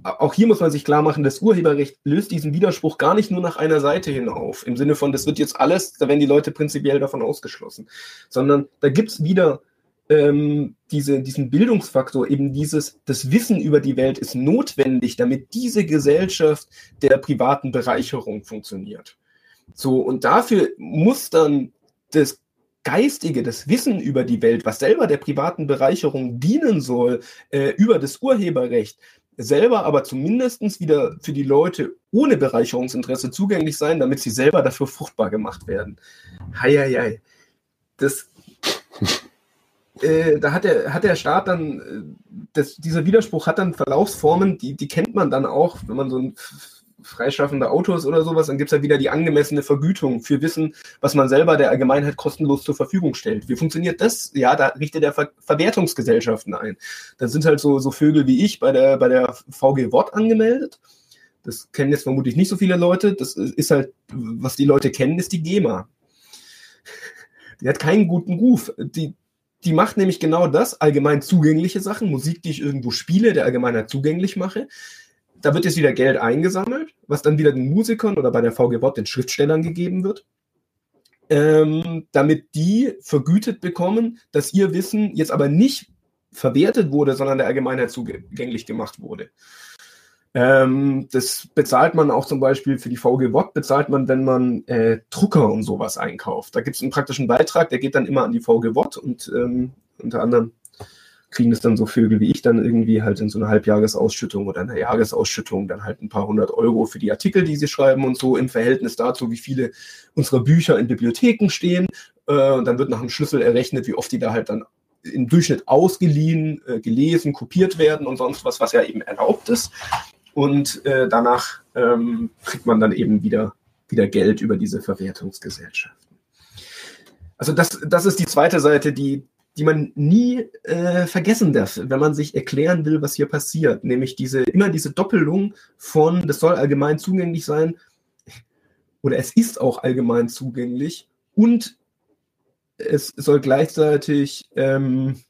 auch hier muss man sich klar machen, das Urheberrecht löst diesen Widerspruch gar nicht nur nach einer Seite hin auf, im Sinne von, das wird jetzt alles, da werden die Leute prinzipiell davon ausgeschlossen, sondern da gibt es wieder ähm, diese, diesen Bildungsfaktor, eben dieses, das Wissen über die Welt ist notwendig, damit diese Gesellschaft der privaten Bereicherung funktioniert. So, und dafür muss dann das Geistige, das Wissen über die Welt, was selber der privaten Bereicherung dienen soll, äh, über das Urheberrecht, selber aber zumindest wieder für die Leute ohne Bereicherungsinteresse zugänglich sein, damit sie selber dafür fruchtbar gemacht werden. Heieiei. Das, äh, da hat der, hat der Staat dann, äh, das, dieser Widerspruch hat dann Verlaufsformen, die, die kennt man dann auch, wenn man so ein freischaffende Autos oder sowas, dann gibt es ja wieder die angemessene Vergütung für Wissen, was man selber der Allgemeinheit kostenlos zur Verfügung stellt. Wie funktioniert das? Ja, da richtet er Ver Verwertungsgesellschaften ein. Da sind halt so, so Vögel wie ich bei der, bei der VG Wort angemeldet. Das kennen jetzt vermutlich nicht so viele Leute. Das ist halt, was die Leute kennen, ist die GEMA. Die hat keinen guten Ruf. Die, die macht nämlich genau das, allgemein zugängliche Sachen, Musik, die ich irgendwo spiele, der Allgemeinheit zugänglich mache. Da wird jetzt wieder Geld eingesammelt, was dann wieder den Musikern oder bei der VG Wort den Schriftstellern gegeben wird, ähm, damit die vergütet bekommen, dass ihr Wissen jetzt aber nicht verwertet wurde, sondern der Allgemeinheit zugänglich gemacht wurde. Ähm, das bezahlt man auch zum Beispiel für die VG Watt, bezahlt man, wenn man äh, Drucker und sowas einkauft. Da gibt es einen praktischen Beitrag, der geht dann immer an die VG Watt und ähm, unter anderem kriegen es dann so Vögel wie ich dann irgendwie halt in so einer Halbjahresausschüttung oder einer Jahresausschüttung dann halt ein paar hundert Euro für die Artikel, die sie schreiben und so im Verhältnis dazu, wie viele unserer Bücher in Bibliotheken stehen. Äh, und dann wird nach einem Schlüssel errechnet, wie oft die da halt dann im Durchschnitt ausgeliehen, äh, gelesen, kopiert werden und sonst was, was ja eben erlaubt ist und äh, danach ähm, kriegt man dann eben wieder, wieder Geld über diese Verwertungsgesellschaften. Also das, das ist die zweite Seite, die, die man nie äh, vergessen darf, wenn man sich erklären will, was hier passiert. Nämlich diese, immer diese Doppelung von, das soll allgemein zugänglich sein, oder es ist auch allgemein zugänglich und es soll gleichzeitig ähm,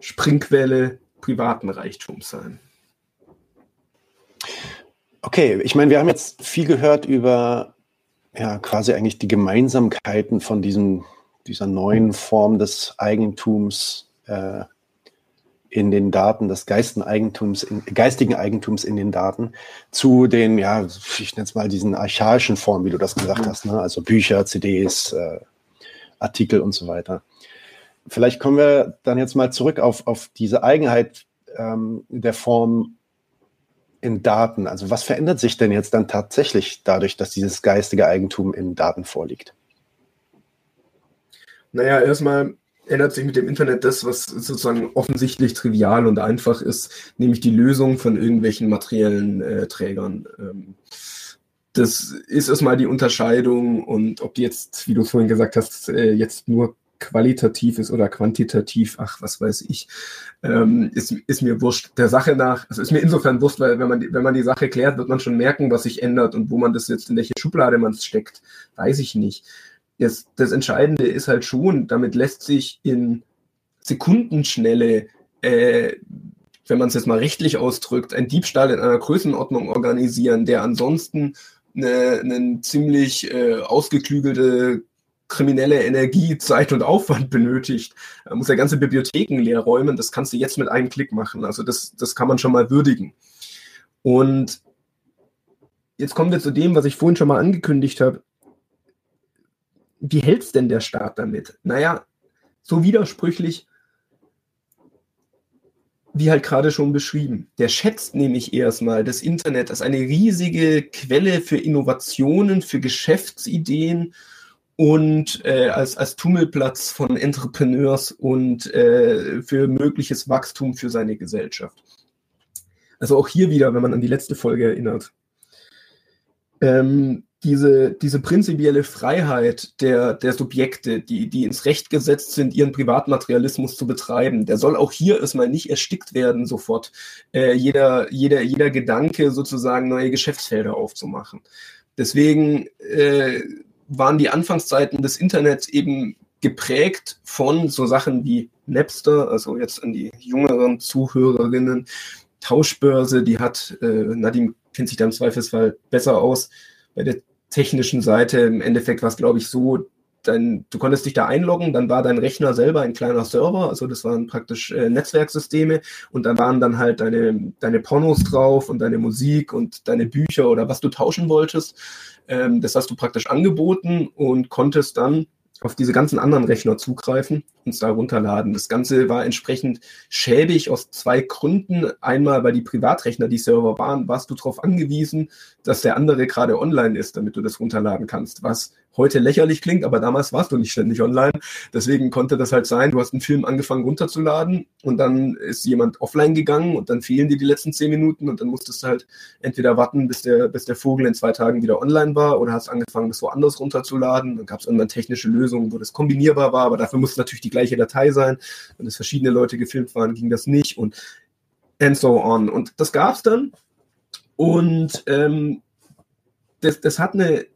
Springquelle privaten Reichtums sein. Okay, ich meine, wir haben jetzt viel gehört über ja quasi eigentlich die Gemeinsamkeiten von diesem, dieser neuen Form des Eigentums äh, in den Daten, des Eigentums, in, geistigen Eigentums in den Daten zu den, ja, ich nenne es mal diesen archaischen Formen, wie du das gesagt mhm. hast, ne? also Bücher, CDs, äh, Artikel und so weiter. Vielleicht kommen wir dann jetzt mal zurück auf, auf diese Eigenheit ähm, der Form in Daten? Also was verändert sich denn jetzt dann tatsächlich dadurch, dass dieses geistige Eigentum in Daten vorliegt? Naja, erstmal ändert sich mit dem Internet das, was sozusagen offensichtlich trivial und einfach ist, nämlich die Lösung von irgendwelchen materiellen äh, Trägern. Ähm, das ist erstmal die Unterscheidung und ob die jetzt, wie du vorhin gesagt hast, äh, jetzt nur qualitativ ist oder quantitativ, ach, was weiß ich, ähm, ist, ist mir wurscht. Der Sache nach, also ist mir insofern wurscht, weil wenn man, wenn man die Sache klärt, wird man schon merken, was sich ändert und wo man das jetzt, in welche Schublade man es steckt, weiß ich nicht. Das, das Entscheidende ist halt schon, damit lässt sich in Sekundenschnelle, äh, wenn man es jetzt mal rechtlich ausdrückt, ein Diebstahl in einer Größenordnung organisieren, der ansonsten eine, eine ziemlich äh, ausgeklügelte kriminelle Energie, Zeit und Aufwand benötigt, er muss ja ganze Bibliotheken leer räumen. Das kannst du jetzt mit einem Klick machen. Also das, das kann man schon mal würdigen. Und jetzt kommen wir zu dem, was ich vorhin schon mal angekündigt habe. Wie hält's denn der Staat damit? Naja, so widersprüchlich wie halt gerade schon beschrieben. Der schätzt nämlich erstmal das Internet als eine riesige Quelle für Innovationen, für Geschäftsideen und äh, als, als Tummelplatz von Entrepreneurs und äh, für mögliches Wachstum für seine Gesellschaft. Also auch hier wieder, wenn man an die letzte Folge erinnert. Ähm, diese, diese prinzipielle Freiheit der, der Subjekte, die, die ins Recht gesetzt sind, ihren Privatmaterialismus zu betreiben, der soll auch hier erstmal nicht erstickt werden sofort. Äh, jeder, jeder, jeder Gedanke sozusagen neue Geschäftsfelder aufzumachen. Deswegen äh, waren die Anfangszeiten des Internets eben geprägt von so Sachen wie Napster, also jetzt an die jüngeren Zuhörerinnen, Tauschbörse, die hat, äh, Nadim kennt sich da im Zweifelsfall besser aus, bei der technischen Seite, im Endeffekt war es, glaube ich, so, dein, du konntest dich da einloggen, dann war dein Rechner selber ein kleiner Server, also das waren praktisch äh, Netzwerksysteme und da waren dann halt deine, deine Pornos drauf und deine Musik und deine Bücher oder was du tauschen wolltest. Ähm, das hast du praktisch angeboten und konntest dann auf diese ganzen anderen Rechner zugreifen und es da runterladen. Das Ganze war entsprechend schäbig aus zwei Gründen. Einmal, weil die Privatrechner, die Server waren, warst du darauf angewiesen, dass der andere gerade online ist, damit du das runterladen kannst, was heute lächerlich klingt, aber damals warst du nicht ständig online. Deswegen konnte das halt sein, du hast einen Film angefangen runterzuladen und dann ist jemand offline gegangen und dann fehlen dir die letzten zehn Minuten und dann musstest du halt entweder warten, bis der, bis der Vogel in zwei Tagen wieder online war oder hast angefangen, das woanders runterzuladen. Dann gab es irgendwann technische Lösungen, wo das kombinierbar war, aber dafür musste natürlich die gleiche Datei sein. Wenn es verschiedene Leute gefilmt waren, ging das nicht und and so on. Und das gab es dann Und ähm, das, das hat eine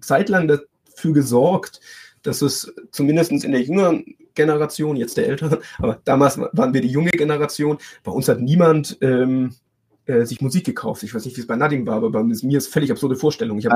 Zeit lang dafür gesorgt, dass es zumindest in der jüngeren Generation, jetzt der älteren, aber damals waren wir die junge Generation, bei uns hat niemand ähm, äh, sich Musik gekauft. Ich weiß nicht, wie es bei Nadim war, aber bei mir ist völlig absurde Vorstellung. Ich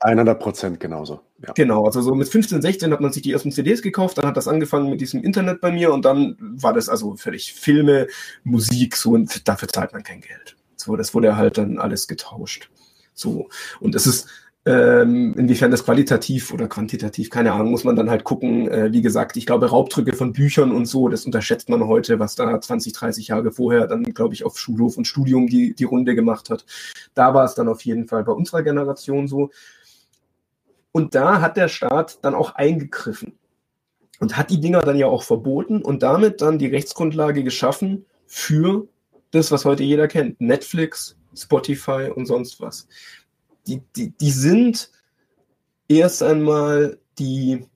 100 Prozent genauso. Ja. Genau, also so mit 15, 16 hat man sich die ersten CDs gekauft, dann hat das angefangen mit diesem Internet bei mir und dann war das also völlig Filme, Musik, so und dafür zahlt man kein Geld. So, das wurde halt dann alles getauscht. So, und es ist, ähm, inwiefern das qualitativ oder quantitativ, keine Ahnung, muss man dann halt gucken. Äh, wie gesagt, ich glaube, Raubdrücke von Büchern und so, das unterschätzt man heute, was da 20, 30 Jahre vorher dann, glaube ich, auf Schulhof und Studium die, die Runde gemacht hat. Da war es dann auf jeden Fall bei unserer Generation so. Und da hat der Staat dann auch eingegriffen und hat die Dinger dann ja auch verboten und damit dann die Rechtsgrundlage geschaffen für das, was heute jeder kennt. Netflix, Spotify und sonst was die, die, die sind erst einmal die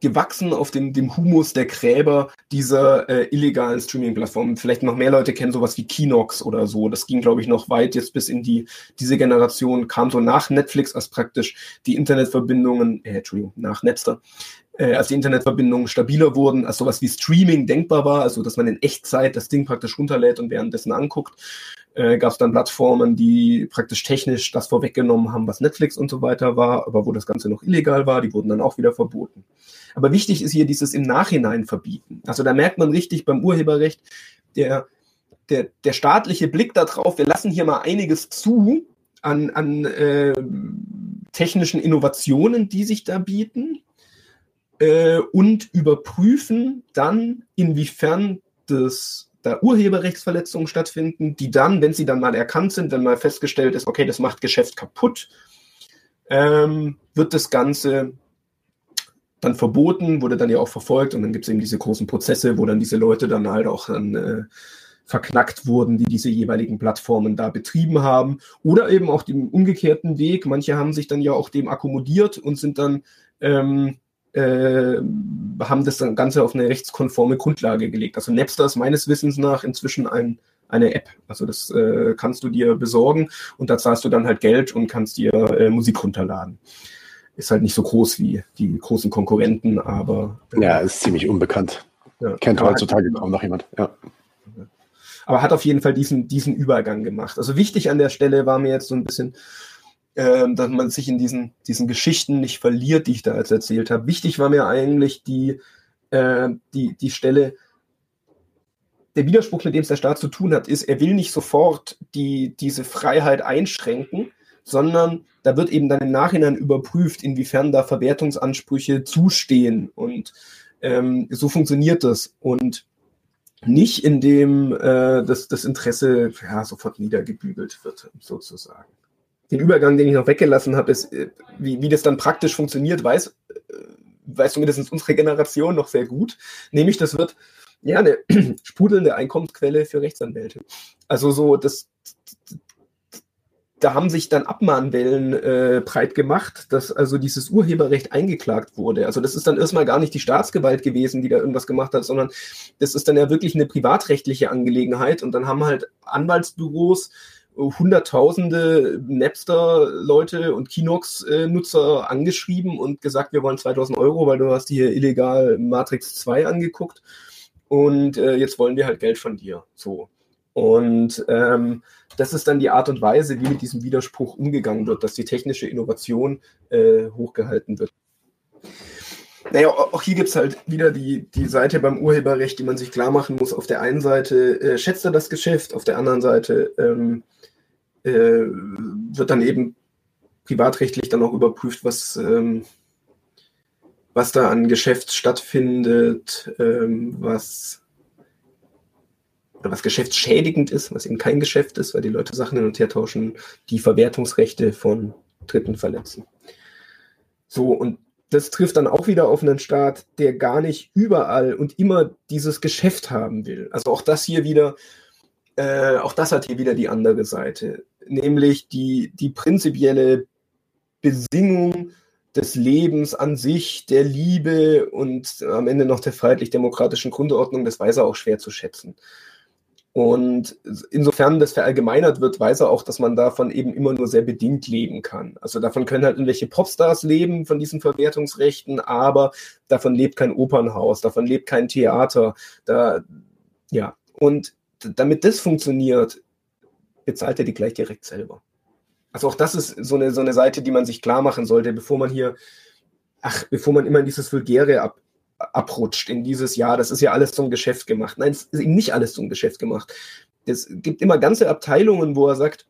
gewachsen auf dem, dem Humus der Gräber dieser äh, illegalen Streaming-Plattformen. Vielleicht noch mehr Leute kennen sowas wie Kinox oder so. Das ging, glaube ich, noch weit jetzt bis in die, diese Generation, kam so nach Netflix, als praktisch die Internetverbindungen, äh, Entschuldigung, nach Napster, äh, als die Internetverbindungen stabiler wurden, als sowas wie Streaming denkbar war, also dass man in Echtzeit das Ding praktisch runterlädt und währenddessen anguckt äh, gab es dann Plattformen, die praktisch technisch das vorweggenommen haben, was Netflix und so weiter war, aber wo das Ganze noch illegal war, die wurden dann auch wieder verboten. Aber wichtig ist hier dieses im Nachhinein verbieten. Also da merkt man richtig beim Urheberrecht, der, der, der staatliche Blick darauf, wir lassen hier mal einiges zu an, an äh, technischen Innovationen, die sich da bieten äh, und überprüfen dann, inwiefern das da Urheberrechtsverletzungen stattfinden, die dann, wenn sie dann mal erkannt sind, wenn mal festgestellt ist, okay, das macht Geschäft kaputt, ähm, wird das Ganze dann verboten, wurde dann ja auch verfolgt und dann gibt es eben diese großen Prozesse, wo dann diese Leute dann halt auch dann äh, verknackt wurden, die diese jeweiligen Plattformen da betrieben haben. Oder eben auch den umgekehrten Weg. Manche haben sich dann ja auch dem akkommodiert und sind dann ähm, äh, haben das Ganze auf eine rechtskonforme Grundlage gelegt. Also Napster ist meines Wissens nach inzwischen ein, eine App. Also das äh, kannst du dir besorgen und da zahlst du dann halt Geld und kannst dir äh, Musik runterladen. Ist halt nicht so groß wie die großen Konkurrenten, aber. Äh, ja, ist ziemlich unbekannt. Ja, Kennt heutzutage kaum noch jemand. Ja. Aber hat auf jeden Fall diesen, diesen Übergang gemacht. Also wichtig an der Stelle war mir jetzt so ein bisschen, äh, dass man sich in diesen, diesen Geschichten nicht verliert, die ich da jetzt erzählt habe. Wichtig war mir eigentlich die, äh, die, die Stelle, der Widerspruch, mit dem es der Staat zu tun hat, ist, er will nicht sofort die, diese Freiheit einschränken, sondern da wird eben dann im Nachhinein überprüft, inwiefern da Verwertungsansprüche zustehen. Und ähm, so funktioniert das. Und nicht indem äh, das, das Interesse ja, sofort niedergebügelt wird, sozusagen den Übergang, den ich noch weggelassen habe, ist, äh, wie, wie das dann praktisch funktioniert, weiß, äh, weiß zumindest unsere Generation noch sehr gut. Nämlich, das wird ja eine sprudelnde Einkommensquelle für Rechtsanwälte. Also so, das, da haben sich dann Abmahnwellen äh, breit gemacht, dass also dieses Urheberrecht eingeklagt wurde. Also das ist dann erstmal gar nicht die Staatsgewalt gewesen, die da irgendwas gemacht hat, sondern das ist dann ja wirklich eine privatrechtliche Angelegenheit. Und dann haben halt Anwaltsbüros hunderttausende Napster-Leute und Kinox-Nutzer angeschrieben und gesagt, wir wollen 2000 Euro, weil du hast hier illegal Matrix 2 angeguckt und äh, jetzt wollen wir halt Geld von dir. So. Und ähm, das ist dann die Art und Weise, wie mit diesem Widerspruch umgegangen wird, dass die technische Innovation äh, hochgehalten wird. Naja, auch hier gibt es halt wieder die, die Seite beim Urheberrecht, die man sich klar machen muss. Auf der einen Seite äh, schätzt er das Geschäft, auf der anderen Seite ähm, äh, wird dann eben privatrechtlich dann auch überprüft, was, ähm, was da an Geschäft stattfindet, ähm, was, was geschäftsschädigend ist, was eben kein Geschäft ist, weil die Leute Sachen hin und her tauschen, die Verwertungsrechte von Dritten verletzen. So, und das trifft dann auch wieder auf einen Staat, der gar nicht überall und immer dieses Geschäft haben will. Also auch das hier wieder, äh, auch das hat hier wieder die andere Seite nämlich die, die prinzipielle Besingung des Lebens an sich, der Liebe und am Ende noch der freiheitlich-demokratischen Grundordnung, das weiß er auch schwer zu schätzen. Und insofern das verallgemeinert wird, weiß er auch, dass man davon eben immer nur sehr bedingt leben kann. Also davon können halt irgendwelche Popstars leben, von diesen Verwertungsrechten, aber davon lebt kein Opernhaus, davon lebt kein Theater. Da, ja, und damit das funktioniert, bezahlt er die gleich direkt selber. Also auch das ist so eine, so eine Seite, die man sich klar machen sollte, bevor man hier, ach, bevor man immer in dieses Vulgäre ab, abrutscht in dieses Jahr, das ist ja alles zum Geschäft gemacht. Nein, es ist eben nicht alles zum Geschäft gemacht. Es gibt immer ganze Abteilungen, wo er sagt,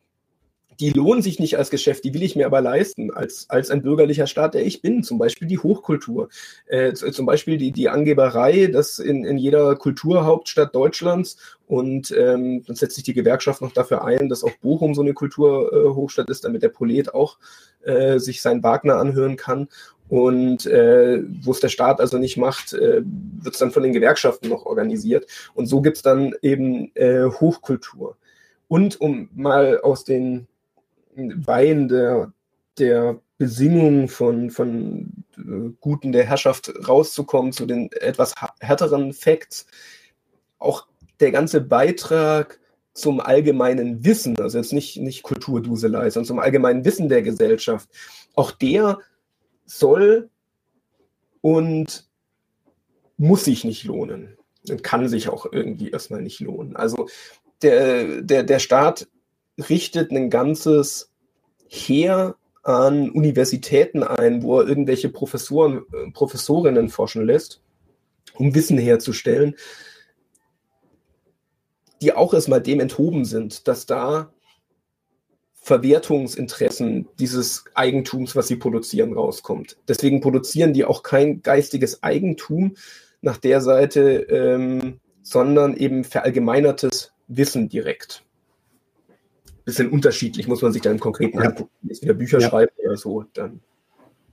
die lohnen sich nicht als Geschäft, die will ich mir aber leisten, als, als ein bürgerlicher Staat, der ich bin. Zum Beispiel die Hochkultur, äh, zum Beispiel die, die Angeberei, dass in, in jeder Kulturhauptstadt Deutschlands und ähm, dann setzt sich die Gewerkschaft noch dafür ein, dass auch Bochum so eine Kulturhochstadt äh, ist, damit der Prolet auch äh, sich sein Wagner anhören kann. Und äh, wo es der Staat also nicht macht, äh, wird es dann von den Gewerkschaften noch organisiert. Und so gibt es dann eben äh, Hochkultur. Und um mal aus den Weihen der, der Besingung von, von äh, Guten der Herrschaft rauszukommen zu den etwas härteren Facts, auch der ganze Beitrag zum allgemeinen Wissen, also jetzt nicht, nicht Kulturduselei, sondern zum allgemeinen Wissen der Gesellschaft, auch der soll und muss sich nicht lohnen. Und kann sich auch irgendwie erstmal nicht lohnen. Also der, der, der Staat richtet ein ganzes Heer an Universitäten ein, wo er irgendwelche Professoren, äh, Professorinnen forschen lässt, um Wissen herzustellen, die auch erstmal dem enthoben sind, dass da Verwertungsinteressen dieses Eigentums, was sie produzieren, rauskommt. Deswegen produzieren die auch kein geistiges Eigentum nach der Seite, ähm, sondern eben verallgemeinertes Wissen direkt. Bisschen unterschiedlich, muss man sich dann im Konkreten ja. angucken. Wenn ich wieder Bücher ja. schreibe oder so, dann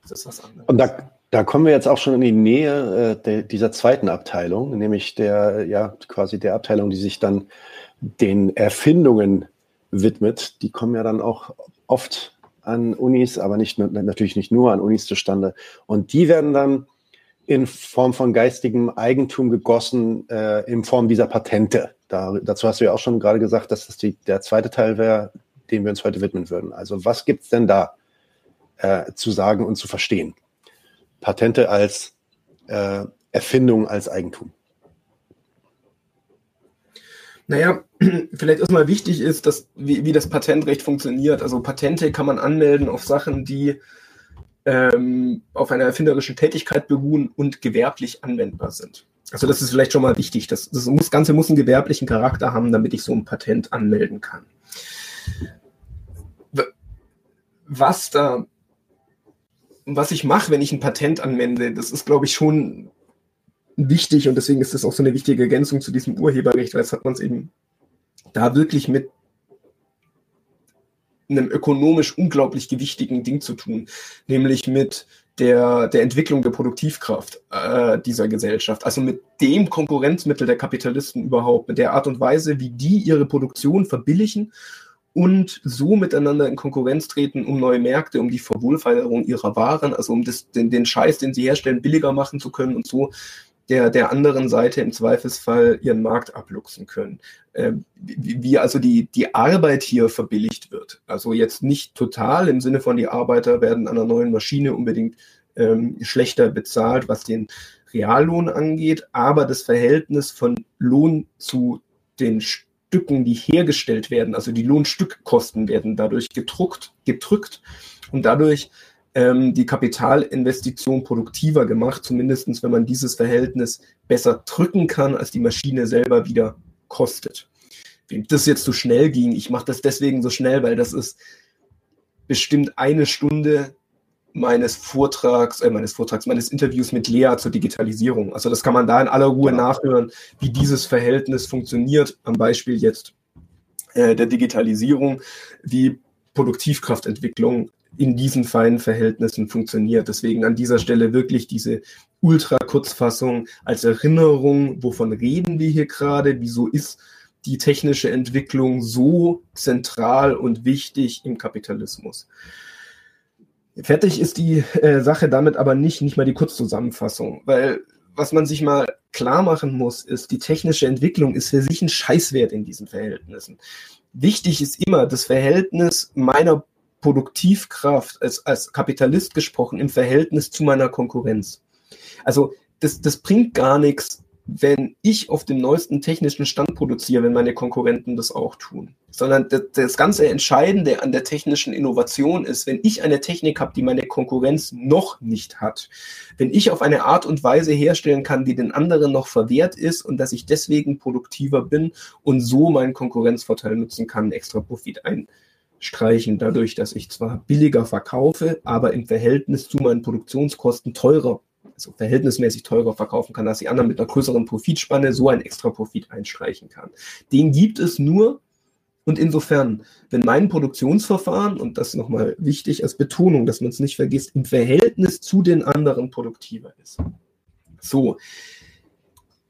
ist das was anderes. Und da, da kommen wir jetzt auch schon in die Nähe äh, de, dieser zweiten Abteilung, nämlich der, ja, quasi der Abteilung, die sich dann den Erfindungen widmet, die kommen ja dann auch oft an Unis, aber nicht, natürlich nicht nur an Unis zustande. Und die werden dann in Form von geistigem Eigentum gegossen, äh, in Form dieser Patente. Da, dazu hast du ja auch schon gerade gesagt, dass das die, der zweite Teil wäre, dem wir uns heute widmen würden. Also was gibt's denn da äh, zu sagen und zu verstehen? Patente als äh, Erfindung, als Eigentum. Naja, vielleicht erstmal wichtig ist, dass, wie, wie das Patentrecht funktioniert. Also Patente kann man anmelden auf Sachen, die ähm, auf einer erfinderischen Tätigkeit beruhen und gewerblich anwendbar sind. Also das ist vielleicht schon mal wichtig. Das, das muss, Ganze muss einen gewerblichen Charakter haben, damit ich so ein Patent anmelden kann. Was da, was ich mache, wenn ich ein Patent anwende, das ist, glaube ich, schon wichtig und deswegen ist das auch so eine wichtige Ergänzung zu diesem Urheberrecht, weil es hat man es eben da wirklich mit einem ökonomisch unglaublich gewichtigen Ding zu tun, nämlich mit der, der Entwicklung der Produktivkraft äh, dieser Gesellschaft, also mit dem Konkurrenzmittel der Kapitalisten überhaupt, mit der Art und Weise, wie die ihre Produktion verbilligen und so miteinander in Konkurrenz treten um neue Märkte, um die Verwohlfeilerung ihrer Waren, also um das, den, den Scheiß, den sie herstellen, billiger machen zu können und so der, der anderen Seite im Zweifelsfall ihren Markt abluchsen können. Äh, wie, wie also die, die Arbeit hier verbilligt wird. Also jetzt nicht total im Sinne von die Arbeiter werden an einer neuen Maschine unbedingt ähm, schlechter bezahlt, was den Reallohn angeht, aber das Verhältnis von Lohn zu den Stücken, die hergestellt werden, also die Lohnstückkosten werden dadurch gedruckt, gedrückt und dadurch ähm, die Kapitalinvestition produktiver gemacht, zumindest wenn man dieses Verhältnis besser drücken kann, als die Maschine selber wieder kostet. Wem das jetzt so schnell ging, ich mache das deswegen so schnell, weil das ist bestimmt eine Stunde meines Vortrags, äh, meines Vortrags, meines Interviews mit Lea zur Digitalisierung. Also das kann man da in aller Ruhe ja. nachhören, wie dieses Verhältnis funktioniert, am Beispiel jetzt äh, der Digitalisierung, wie Produktivkraftentwicklung in diesen feinen Verhältnissen funktioniert. Deswegen an dieser Stelle wirklich diese Ultra-Kurzfassung als Erinnerung, wovon reden wir hier gerade, wieso ist die technische Entwicklung so zentral und wichtig im Kapitalismus. Fertig ist die äh, Sache damit aber nicht, nicht mal die Kurzzusammenfassung, weil was man sich mal klar machen muss, ist, die technische Entwicklung ist für sich ein Scheißwert in diesen Verhältnissen. Wichtig ist immer das Verhältnis meiner Produktivkraft als, als Kapitalist gesprochen im Verhältnis zu meiner Konkurrenz. Also das, das bringt gar nichts, wenn ich auf dem neuesten technischen Stand produziere, wenn meine Konkurrenten das auch tun. Sondern das, das ganze Entscheidende an der technischen Innovation ist, wenn ich eine Technik habe, die meine Konkurrenz noch nicht hat, wenn ich auf eine Art und Weise herstellen kann, die den anderen noch verwehrt ist und dass ich deswegen produktiver bin und so meinen Konkurrenzvorteil nutzen kann, extra Profit einstreichen, dadurch, dass ich zwar billiger verkaufe, aber im Verhältnis zu meinen Produktionskosten teurer also verhältnismäßig teurer verkaufen kann, dass die anderen mit einer größeren Profitspanne so einen extra Profit einstreichen kann. Den gibt es nur und insofern, wenn mein Produktionsverfahren, und das nochmal wichtig als Betonung, dass man es nicht vergisst, im Verhältnis zu den anderen produktiver ist. So,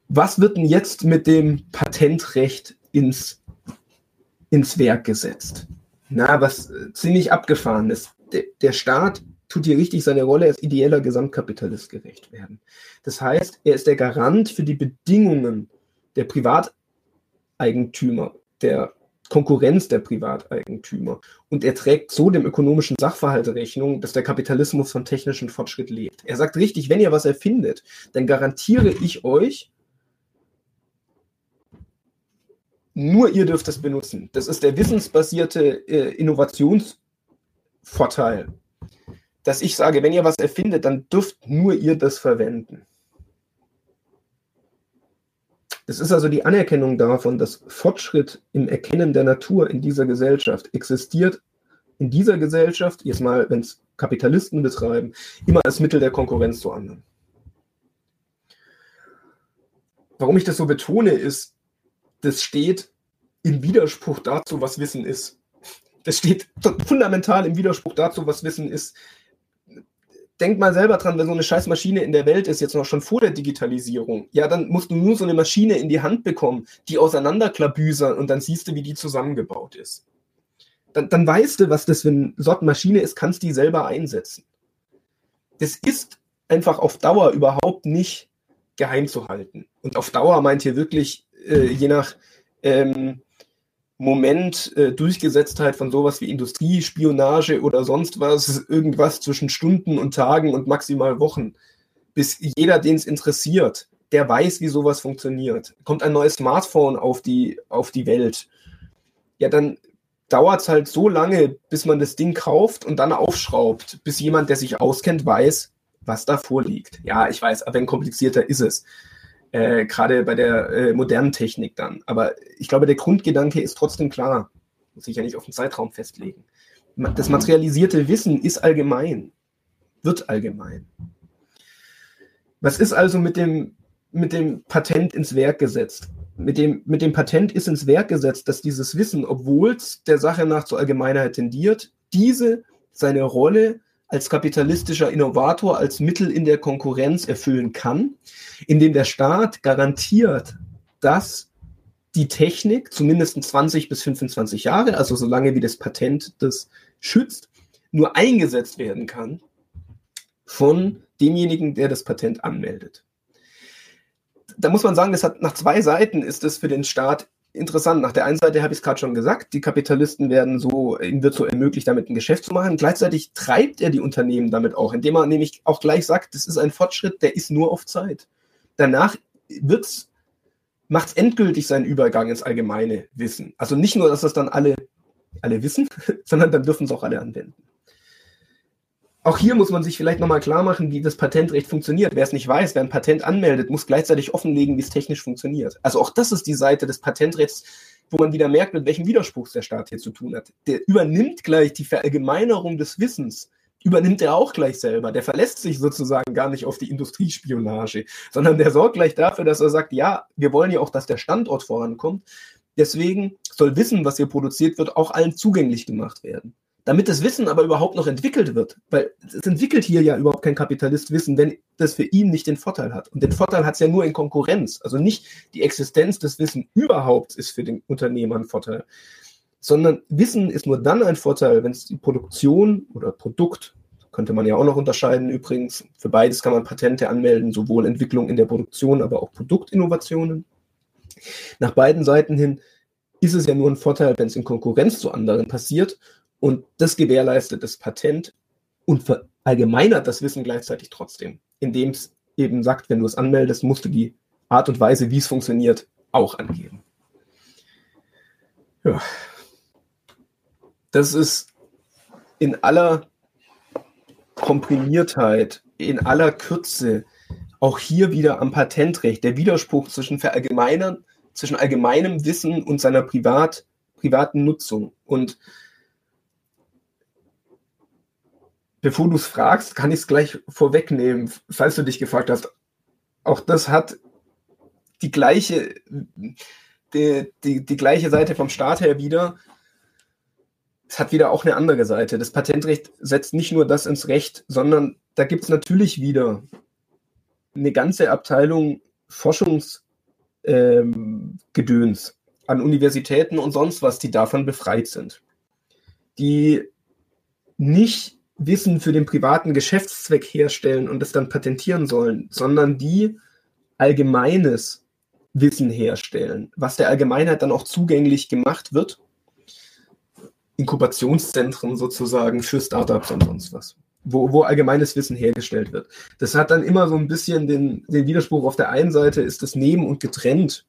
was wird denn jetzt mit dem Patentrecht ins, ins Werk gesetzt? Na, was ziemlich abgefahren ist. Der, der Staat tut hier richtig seine Rolle als ideeller Gesamtkapitalist gerecht werden. Das heißt, er ist der Garant für die Bedingungen der Privateigentümer, der Konkurrenz der Privateigentümer. Und er trägt so dem ökonomischen Sachverhalt Rechnung, dass der Kapitalismus von technischem Fortschritt lebt. Er sagt richtig, wenn ihr was erfindet, dann garantiere ich euch, nur ihr dürft es benutzen. Das ist der wissensbasierte äh, Innovationsvorteil dass ich sage, wenn ihr was erfindet, dann dürft nur ihr das verwenden. Es ist also die Anerkennung davon, dass Fortschritt im Erkennen der Natur in dieser Gesellschaft existiert, in dieser Gesellschaft, jetzt mal, wenn es Kapitalisten betreiben, immer als Mittel der Konkurrenz zu anderen. Warum ich das so betone, ist, das steht im Widerspruch dazu, was Wissen ist. Das steht fundamental im Widerspruch dazu, was Wissen ist denk mal selber dran, wenn so eine scheiß Maschine in der Welt ist, jetzt noch schon vor der Digitalisierung, ja, dann musst du nur so eine Maschine in die Hand bekommen, die auseinanderklabüsern und dann siehst du, wie die zusammengebaut ist. Dann, dann weißt du, was das für eine Sorte Maschine ist, kannst die selber einsetzen. Das ist einfach auf Dauer überhaupt nicht geheim zu halten. Und auf Dauer meint hier wirklich, äh, je nach ähm, Moment äh, Durchgesetztheit von sowas wie Industriespionage oder sonst was, irgendwas zwischen Stunden und Tagen und maximal Wochen, bis jeder, den es interessiert, der weiß, wie sowas funktioniert. Kommt ein neues Smartphone auf die, auf die Welt, ja, dann dauert es halt so lange, bis man das Ding kauft und dann aufschraubt, bis jemand, der sich auskennt, weiß, was da vorliegt. Ja, ich weiß, aber ein komplizierter ist es äh, gerade bei der äh, modernen Technik dann. Aber ich glaube, der Grundgedanke ist trotzdem klar. Muss sich ja nicht auf den Zeitraum festlegen. Das materialisierte Wissen ist allgemein, wird allgemein. Was ist also mit dem, mit dem Patent ins Werk gesetzt? Mit dem, mit dem Patent ist ins Werk gesetzt, dass dieses Wissen, obwohl es der Sache nach zur Allgemeinheit tendiert, diese seine Rolle als kapitalistischer Innovator als Mittel in der Konkurrenz erfüllen kann, indem der Staat garantiert, dass die Technik zumindest 20 bis 25 Jahre, also so lange wie das Patent das schützt, nur eingesetzt werden kann von demjenigen, der das Patent anmeldet. Da muss man sagen, das hat nach zwei Seiten ist es für den Staat interessant. Nach der einen Seite habe ich es gerade schon gesagt, die Kapitalisten werden so, ihnen wird so ermöglicht, damit ein Geschäft zu machen. Gleichzeitig treibt er die Unternehmen damit auch, indem er nämlich auch gleich sagt, das ist ein Fortschritt, der ist nur auf Zeit. Danach macht es endgültig seinen Übergang ins allgemeine Wissen. Also nicht nur, dass das dann alle, alle wissen, sondern dann dürfen es auch alle anwenden. Auch hier muss man sich vielleicht nochmal klar machen, wie das Patentrecht funktioniert. Wer es nicht weiß, wer ein Patent anmeldet, muss gleichzeitig offenlegen, wie es technisch funktioniert. Also auch das ist die Seite des Patentrechts, wo man wieder merkt, mit welchem Widerspruch der Staat hier zu tun hat. Der übernimmt gleich die Verallgemeinerung des Wissens, übernimmt er auch gleich selber. Der verlässt sich sozusagen gar nicht auf die Industriespionage, sondern der sorgt gleich dafür, dass er sagt, ja, wir wollen ja auch, dass der Standort vorankommt. Deswegen soll Wissen, was hier produziert wird, auch allen zugänglich gemacht werden damit das Wissen aber überhaupt noch entwickelt wird, weil es entwickelt hier ja überhaupt kein Kapitalist Wissen, wenn das für ihn nicht den Vorteil hat. Und den Vorteil hat es ja nur in Konkurrenz. Also nicht die Existenz des Wissens überhaupt ist für den Unternehmer ein Vorteil, sondern Wissen ist nur dann ein Vorteil, wenn es die Produktion oder Produkt, könnte man ja auch noch unterscheiden übrigens. Für beides kann man Patente anmelden, sowohl Entwicklung in der Produktion, aber auch Produktinnovationen. Nach beiden Seiten hin ist es ja nur ein Vorteil, wenn es in Konkurrenz zu anderen passiert und das gewährleistet das Patent und verallgemeinert das Wissen gleichzeitig trotzdem, indem es eben sagt, wenn du es anmeldest, musst du die Art und Weise, wie es funktioniert, auch angeben. Ja. Das ist in aller Komprimiertheit, in aller Kürze, auch hier wieder am Patentrecht, der Widerspruch zwischen Verallgemeinern, zwischen allgemeinem Wissen und seiner Privat, privaten Nutzung. Und bevor du es fragst, kann ich es gleich vorwegnehmen, falls du dich gefragt hast. Auch das hat die gleiche, die, die, die gleiche Seite vom Staat her wieder. Es hat wieder auch eine andere Seite. Das Patentrecht setzt nicht nur das ins Recht, sondern da gibt es natürlich wieder eine ganze Abteilung Forschungsgedöns ähm, an Universitäten und sonst was, die davon befreit sind. Die nicht Wissen für den privaten Geschäftszweck herstellen und es dann patentieren sollen, sondern die allgemeines Wissen herstellen, was der Allgemeinheit dann auch zugänglich gemacht wird. Inkubationszentren sozusagen für Startups und sonst was, wo, wo allgemeines Wissen hergestellt wird. Das hat dann immer so ein bisschen den, den Widerspruch. Auf der einen Seite ist das neben und getrennt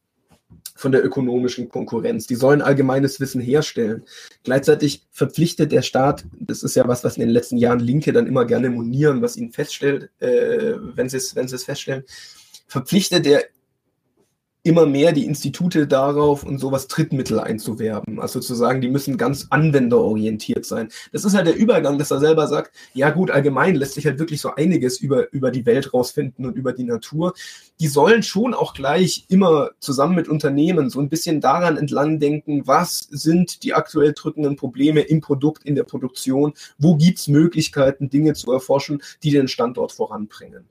von der ökonomischen Konkurrenz. Die sollen allgemeines Wissen herstellen. Gleichzeitig verpflichtet der Staat, das ist ja was, was in den letzten Jahren Linke dann immer gerne monieren, was ihnen feststellt, äh, wenn sie es feststellen, verpflichtet er immer mehr die Institute darauf und sowas Drittmittel einzuwerben. Also zu sagen, die müssen ganz anwenderorientiert sein. Das ist halt der Übergang, dass er selber sagt, ja gut, allgemein lässt sich halt wirklich so einiges über, über die Welt rausfinden und über die Natur. Die sollen schon auch gleich immer zusammen mit Unternehmen so ein bisschen daran entlang denken, was sind die aktuell drückenden Probleme im Produkt, in der Produktion, wo gibt's Möglichkeiten, Dinge zu erforschen, die den Standort voranbringen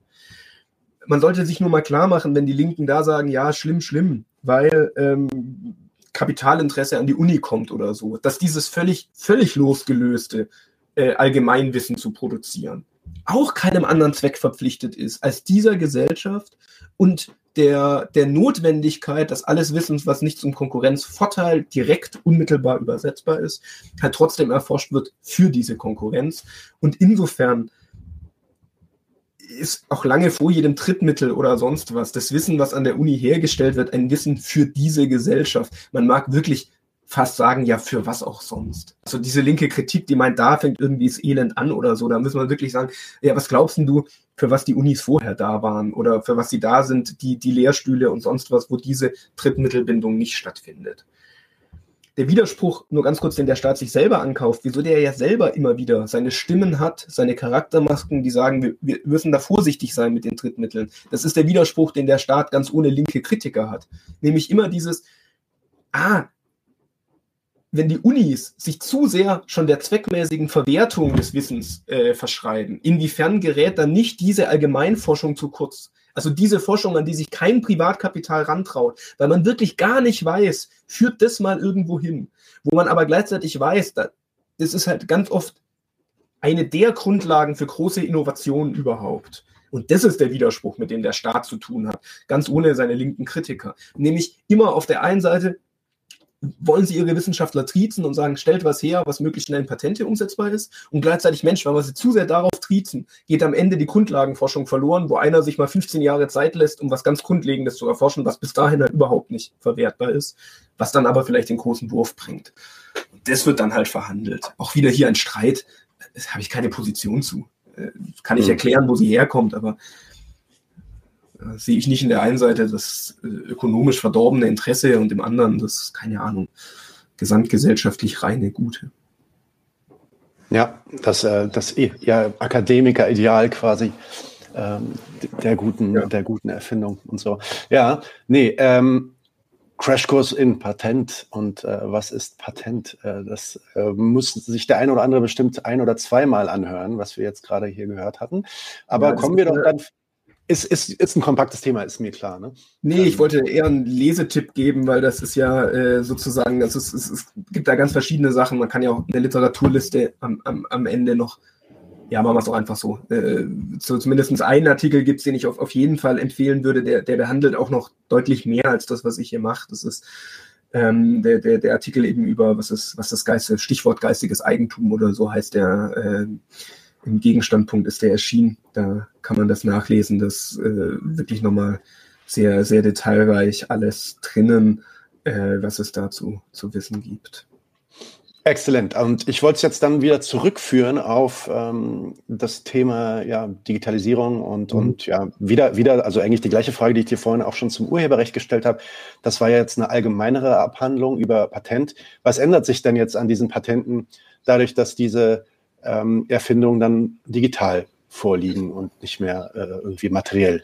man sollte sich nur mal klar machen, wenn die Linken da sagen, ja, schlimm, schlimm, weil ähm, Kapitalinteresse an die Uni kommt oder so, dass dieses völlig, völlig losgelöste äh, Allgemeinwissen zu produzieren auch keinem anderen Zweck verpflichtet ist, als dieser Gesellschaft und der, der Notwendigkeit, dass alles Wissen, was nicht zum Konkurrenzvorteil direkt unmittelbar übersetzbar ist, halt trotzdem erforscht wird für diese Konkurrenz. Und insofern ist auch lange vor jedem Trittmittel oder sonst was. Das Wissen, was an der Uni hergestellt wird, ein Wissen für diese Gesellschaft. Man mag wirklich fast sagen, ja, für was auch sonst. Also diese linke Kritik, die meint, da fängt irgendwie das Elend an oder so, da müssen wir wirklich sagen, ja, was glaubst du, für was die Unis vorher da waren oder für was sie da sind, die, die Lehrstühle und sonst was, wo diese Trittmittelbindung nicht stattfindet der Widerspruch, nur ganz kurz, den der Staat sich selber ankauft, wieso der ja selber immer wieder seine Stimmen hat, seine Charaktermasken, die sagen, wir, wir müssen da vorsichtig sein mit den Drittmitteln. Das ist der Widerspruch, den der Staat ganz ohne linke Kritiker hat. Nämlich immer dieses, ah, wenn die Unis sich zu sehr schon der zweckmäßigen Verwertung des Wissens äh, verschreiben, inwiefern gerät dann nicht diese Allgemeinforschung zu kurz? Also diese Forschung, an die sich kein Privatkapital rantraut, weil man wirklich gar nicht weiß, führt das mal irgendwo hin. Wo man aber gleichzeitig weiß, das ist halt ganz oft eine der Grundlagen für große Innovationen überhaupt. Und das ist der Widerspruch, mit dem der Staat zu tun hat, ganz ohne seine linken Kritiker. Nämlich immer auf der einen Seite wollen sie ihre Wissenschaftler triezen und sagen, stellt was her, was möglichst schnell in Patente umsetzbar ist. Und gleichzeitig, Mensch, wenn wir sie zu sehr darauf triezen, geht am Ende die Grundlagenforschung verloren, wo einer sich mal 15 Jahre Zeit lässt, um was ganz Grundlegendes zu erforschen, was bis dahin halt überhaupt nicht verwertbar ist, was dann aber vielleicht den großen Wurf bringt. Das wird dann halt verhandelt. Auch wieder hier ein Streit, da habe ich keine Position zu. Äh, kann ich hm. erklären, wo sie herkommt, aber äh, sehe ich nicht in der einen Seite das äh, ökonomisch verdorbene Interesse und im anderen das, keine Ahnung, gesamtgesellschaftlich reine Gute. Ja, das, äh, das ja, Akademiker-Ideal quasi ähm, der, guten, ja. der guten Erfindung und so. Ja, nee, ähm, Crashkurs in Patent und äh, was ist Patent? Äh, das äh, muss sich der ein oder andere bestimmt ein oder zweimal anhören, was wir jetzt gerade hier gehört hatten. Aber ja, kommen wir doch dann ist, ist, ist ein kompaktes Thema, ist mir klar. Ne? Nee, ich ähm, wollte eher einen Lesetipp geben, weil das ist ja äh, sozusagen, also es, es, es, gibt da ganz verschiedene Sachen. Man kann ja auch eine Literaturliste am, am, am Ende noch ja, machen wir es auch einfach so. Äh, so zumindest einen Artikel gibt es, den ich auf, auf jeden Fall empfehlen würde. Der, der behandelt auch noch deutlich mehr als das, was ich hier mache. Das ist ähm, der, der, der Artikel eben über, was ist, was das Geiste, Stichwort geistiges Eigentum oder so heißt der äh, im Gegenstandpunkt ist der erschienen. Da kann man das nachlesen. Das äh, wirklich nochmal sehr, sehr detailreich alles drinnen, äh, was es dazu zu wissen gibt. Exzellent. Und ich wollte es jetzt dann wieder zurückführen auf ähm, das Thema ja, Digitalisierung und, mhm. und ja, wieder, wieder, also eigentlich die gleiche Frage, die ich dir vorhin auch schon zum Urheberrecht gestellt habe. Das war ja jetzt eine allgemeinere Abhandlung über Patent. Was ändert sich denn jetzt an diesen Patenten dadurch, dass diese ähm, Erfindungen dann digital vorliegen und nicht mehr äh, irgendwie materiell?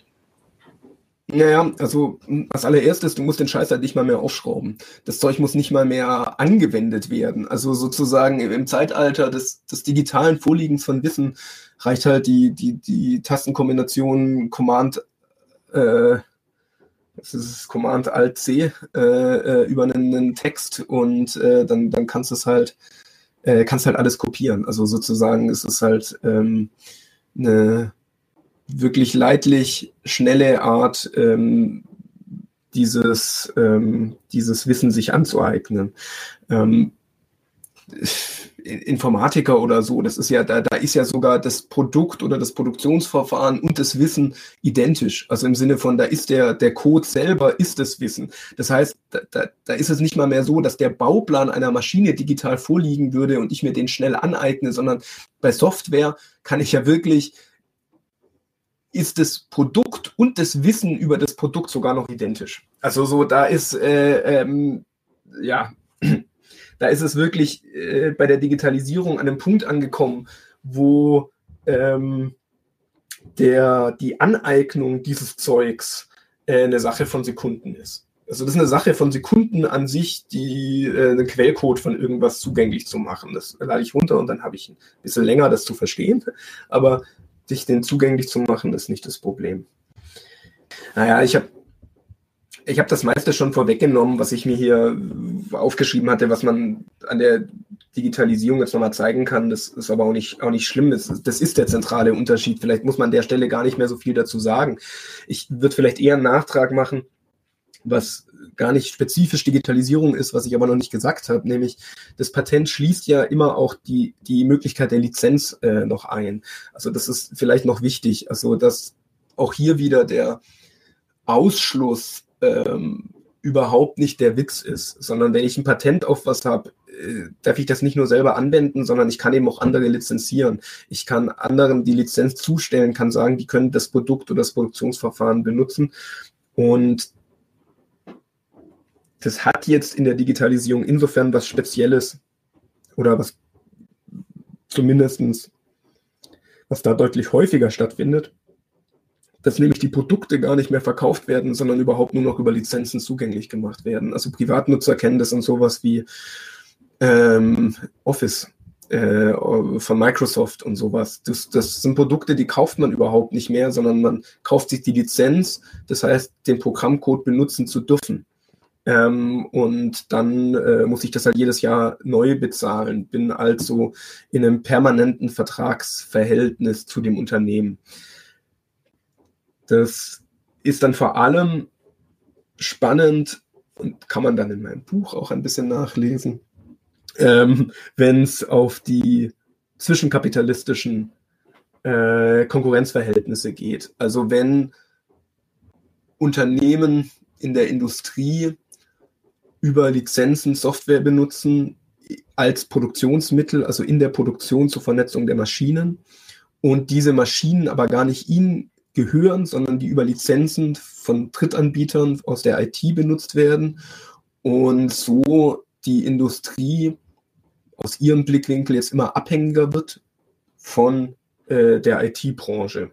Naja, also als allererstes, du musst den Scheiß halt nicht mal mehr aufschrauben. Das Zeug muss nicht mal mehr angewendet werden. Also sozusagen im Zeitalter des, des digitalen Vorliegens von Wissen reicht halt die, die, die Tastenkombination Command, äh, das ist Command Alt C äh, äh, über einen, einen, Text und äh, dann, dann kannst du es halt, äh, kannst halt alles kopieren. Also sozusagen ist es halt ähm, eine wirklich leidlich schnelle Art, ähm, dieses, ähm, dieses Wissen sich anzueignen. Ähm, Informatiker oder so, das ist ja, da, da ist ja sogar das Produkt oder das Produktionsverfahren und das Wissen identisch. Also im Sinne von, da ist der, der Code selber ist das Wissen. Das heißt, da, da, da ist es nicht mal mehr so, dass der Bauplan einer Maschine digital vorliegen würde und ich mir den schnell aneigne, sondern bei Software kann ich ja wirklich ist das Produkt und das Wissen über das Produkt sogar noch identisch. Also so, da ist, äh, ähm, ja, da ist es wirklich äh, bei der Digitalisierung an einem Punkt angekommen, wo ähm, der, die Aneignung dieses Zeugs äh, eine Sache von Sekunden ist. Also das ist eine Sache von Sekunden an sich, die äh, einen Quellcode von irgendwas zugänglich zu machen. Das lade ich runter und dann habe ich ein bisschen länger, das zu verstehen. Aber sich den zugänglich zu machen, ist nicht das Problem. Naja, ich habe ich hab das meiste schon vorweggenommen, was ich mir hier aufgeschrieben hatte, was man an der Digitalisierung jetzt nochmal zeigen kann. Das ist aber auch nicht, auch nicht schlimm. Das, das ist der zentrale Unterschied. Vielleicht muss man an der Stelle gar nicht mehr so viel dazu sagen. Ich würde vielleicht eher einen Nachtrag machen, was gar nicht spezifisch Digitalisierung ist, was ich aber noch nicht gesagt habe, nämlich das Patent schließt ja immer auch die, die Möglichkeit der Lizenz äh, noch ein. Also das ist vielleicht noch wichtig, also dass auch hier wieder der Ausschluss ähm, überhaupt nicht der Witz ist, sondern wenn ich ein Patent auf was habe, äh, darf ich das nicht nur selber anwenden, sondern ich kann eben auch andere lizenzieren. Ich kann anderen die Lizenz zustellen, kann sagen, die können das Produkt oder das Produktionsverfahren benutzen. Und das hat jetzt in der Digitalisierung insofern was Spezielles oder was zumindestens was da deutlich häufiger stattfindet, dass nämlich die Produkte gar nicht mehr verkauft werden, sondern überhaupt nur noch über Lizenzen zugänglich gemacht werden. Also Privatnutzer kennen das an sowas wie ähm, Office äh, von Microsoft und sowas. Das, das sind Produkte, die kauft man überhaupt nicht mehr, sondern man kauft sich die Lizenz, das heißt, den Programmcode benutzen zu dürfen. Ähm, und dann äh, muss ich das halt jedes Jahr neu bezahlen. Bin also in einem permanenten Vertragsverhältnis zu dem Unternehmen. Das ist dann vor allem spannend und kann man dann in meinem Buch auch ein bisschen nachlesen, ähm, wenn es auf die zwischenkapitalistischen äh, Konkurrenzverhältnisse geht. Also wenn Unternehmen in der Industrie über Lizenzen Software benutzen als Produktionsmittel, also in der Produktion zur Vernetzung der Maschinen. Und diese Maschinen aber gar nicht ihnen gehören, sondern die über Lizenzen von Drittanbietern aus der IT benutzt werden. Und so die Industrie aus ihrem Blickwinkel jetzt immer abhängiger wird von äh, der IT-Branche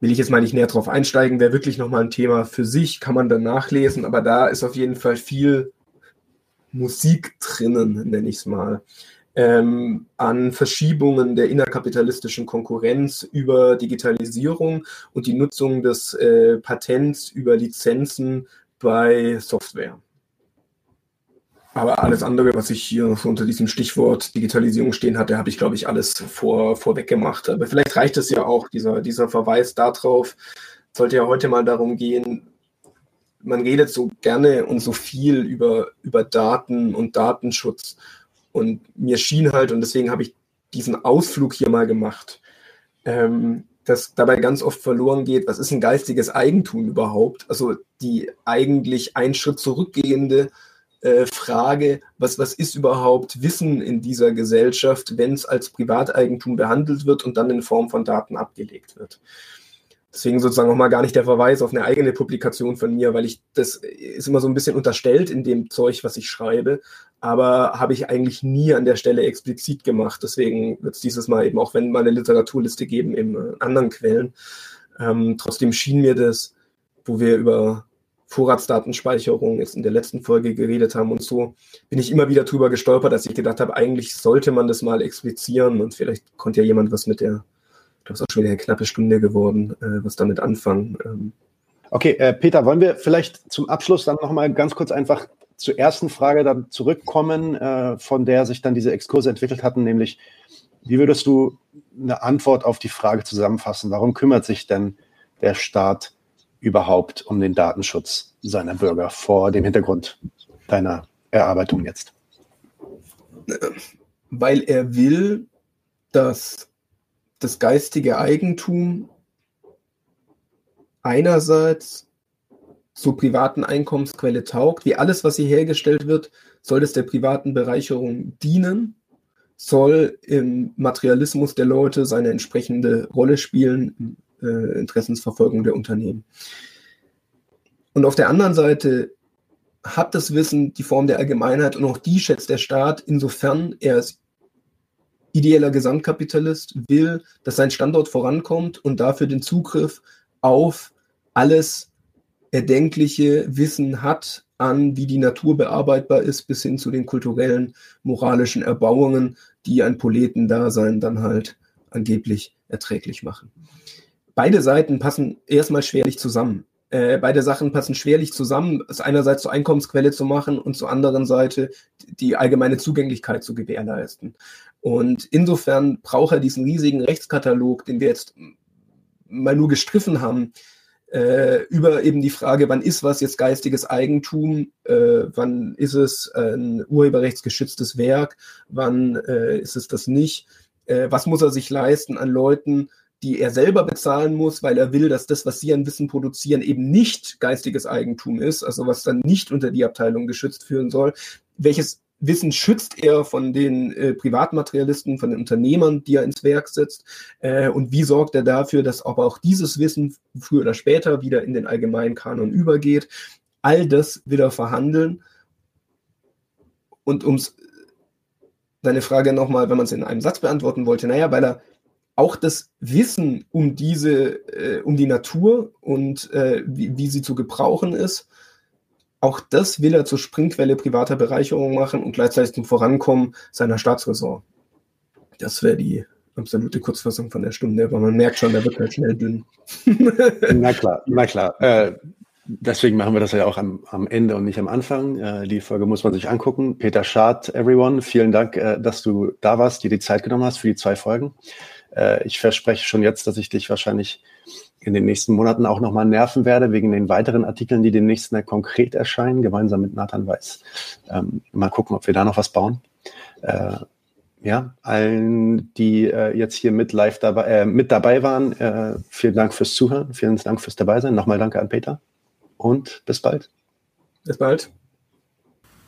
will ich jetzt mal nicht näher drauf einsteigen, wäre wirklich nochmal ein Thema für sich, kann man dann nachlesen, aber da ist auf jeden Fall viel Musik drinnen, nenne ich es mal, ähm, an Verschiebungen der innerkapitalistischen Konkurrenz über Digitalisierung und die Nutzung des äh, Patents über Lizenzen bei Software. Aber alles andere, was ich hier unter diesem Stichwort Digitalisierung stehen hatte, habe ich, glaube ich, alles vor, vorweg gemacht. Aber vielleicht reicht es ja auch, dieser, dieser Verweis darauf. Sollte ja heute mal darum gehen, man redet so gerne und so viel über, über Daten und Datenschutz. Und mir schien halt, und deswegen habe ich diesen Ausflug hier mal gemacht, ähm, dass dabei ganz oft verloren geht, was ist ein geistiges Eigentum überhaupt? Also die eigentlich einen Schritt zurückgehende äh, Frage, was, was ist überhaupt Wissen in dieser Gesellschaft, wenn es als Privateigentum behandelt wird und dann in Form von Daten abgelegt wird. Deswegen sozusagen nochmal gar nicht der Verweis auf eine eigene Publikation von mir, weil ich das ist immer so ein bisschen unterstellt in dem Zeug, was ich schreibe, aber habe ich eigentlich nie an der Stelle explizit gemacht. Deswegen wird es dieses Mal eben, auch wenn mal eine Literaturliste geben in äh, anderen Quellen, ähm, trotzdem schien mir das, wo wir über Vorratsdatenspeicherung jetzt in der letzten Folge geredet haben und so, bin ich immer wieder drüber gestolpert, dass ich gedacht habe, eigentlich sollte man das mal explizieren und vielleicht konnte ja jemand was mit der, das ist auch schon wieder eine knappe Stunde geworden, äh, was damit anfangen. Ähm. Okay, äh, Peter, wollen wir vielleicht zum Abschluss dann nochmal ganz kurz einfach zur ersten Frage dann zurückkommen, äh, von der sich dann diese Exkurse entwickelt hatten, nämlich wie würdest du eine Antwort auf die Frage zusammenfassen? Warum kümmert sich denn der Staat überhaupt um den Datenschutz seiner Bürger vor dem Hintergrund deiner Erarbeitung jetzt? Weil er will, dass das geistige Eigentum einerseits zur privaten Einkommensquelle taugt, wie alles, was hier hergestellt wird, soll es der privaten Bereicherung dienen, soll im Materialismus der Leute seine entsprechende Rolle spielen, äh, Interessensverfolgung der Unternehmen. Und auf der anderen Seite hat das Wissen die Form der Allgemeinheit und auch die schätzt der Staat, insofern er als ideeller Gesamtkapitalist will, dass sein Standort vorankommt und dafür den Zugriff auf alles erdenkliche Wissen hat an, wie die Natur bearbeitbar ist, bis hin zu den kulturellen, moralischen Erbauungen, die ein Poletendasein dann halt angeblich erträglich machen beide Seiten passen erstmal schwerlich zusammen. Äh, beide Sachen passen schwerlich zusammen, es einerseits zur Einkommensquelle zu machen und zur anderen Seite die allgemeine Zugänglichkeit zu gewährleisten. Und insofern braucht er diesen riesigen Rechtskatalog, den wir jetzt mal nur gestriffen haben, äh, über eben die Frage, wann ist was jetzt geistiges Eigentum, äh, wann ist es ein urheberrechtsgeschütztes Werk, wann äh, ist es das nicht, äh, was muss er sich leisten an Leuten, die er selber bezahlen muss, weil er will, dass das, was sie an Wissen produzieren, eben nicht geistiges Eigentum ist, also was dann nicht unter die Abteilung geschützt führen soll. Welches Wissen schützt er von den äh, Privatmaterialisten, von den Unternehmern, die er ins Werk setzt? Äh, und wie sorgt er dafür, dass aber auch dieses Wissen früher oder später wieder in den allgemeinen Kanon übergeht? All das will er verhandeln. Und um deine Frage nochmal, wenn man es in einem Satz beantworten wollte, naja, weil er auch das Wissen um diese, äh, um die Natur und äh, wie, wie sie zu gebrauchen ist, auch das will er zur Springquelle privater Bereicherung machen und gleichzeitig zum Vorankommen seiner Staatsräson. Das wäre die absolute Kurzfassung von der Stunde, aber man merkt schon, da wird halt schnell dünn. na klar, na klar. Äh, deswegen machen wir das ja auch am, am Ende und nicht am Anfang. Äh, die Folge muss man sich angucken. Peter Schad, everyone, vielen Dank, äh, dass du da warst, dir die Zeit genommen hast für die zwei Folgen. Äh, ich verspreche schon jetzt, dass ich dich wahrscheinlich in den nächsten Monaten auch nochmal nerven werde, wegen den weiteren Artikeln, die demnächst konkret erscheinen, gemeinsam mit Nathan Weiß. Ähm, mal gucken, ob wir da noch was bauen. Äh, ja, allen, die äh, jetzt hier mit live dabei, äh, mit dabei waren, äh, vielen Dank fürs Zuhören, vielen Dank fürs Dabeisein. Nochmal danke an Peter und bis bald. Bis bald.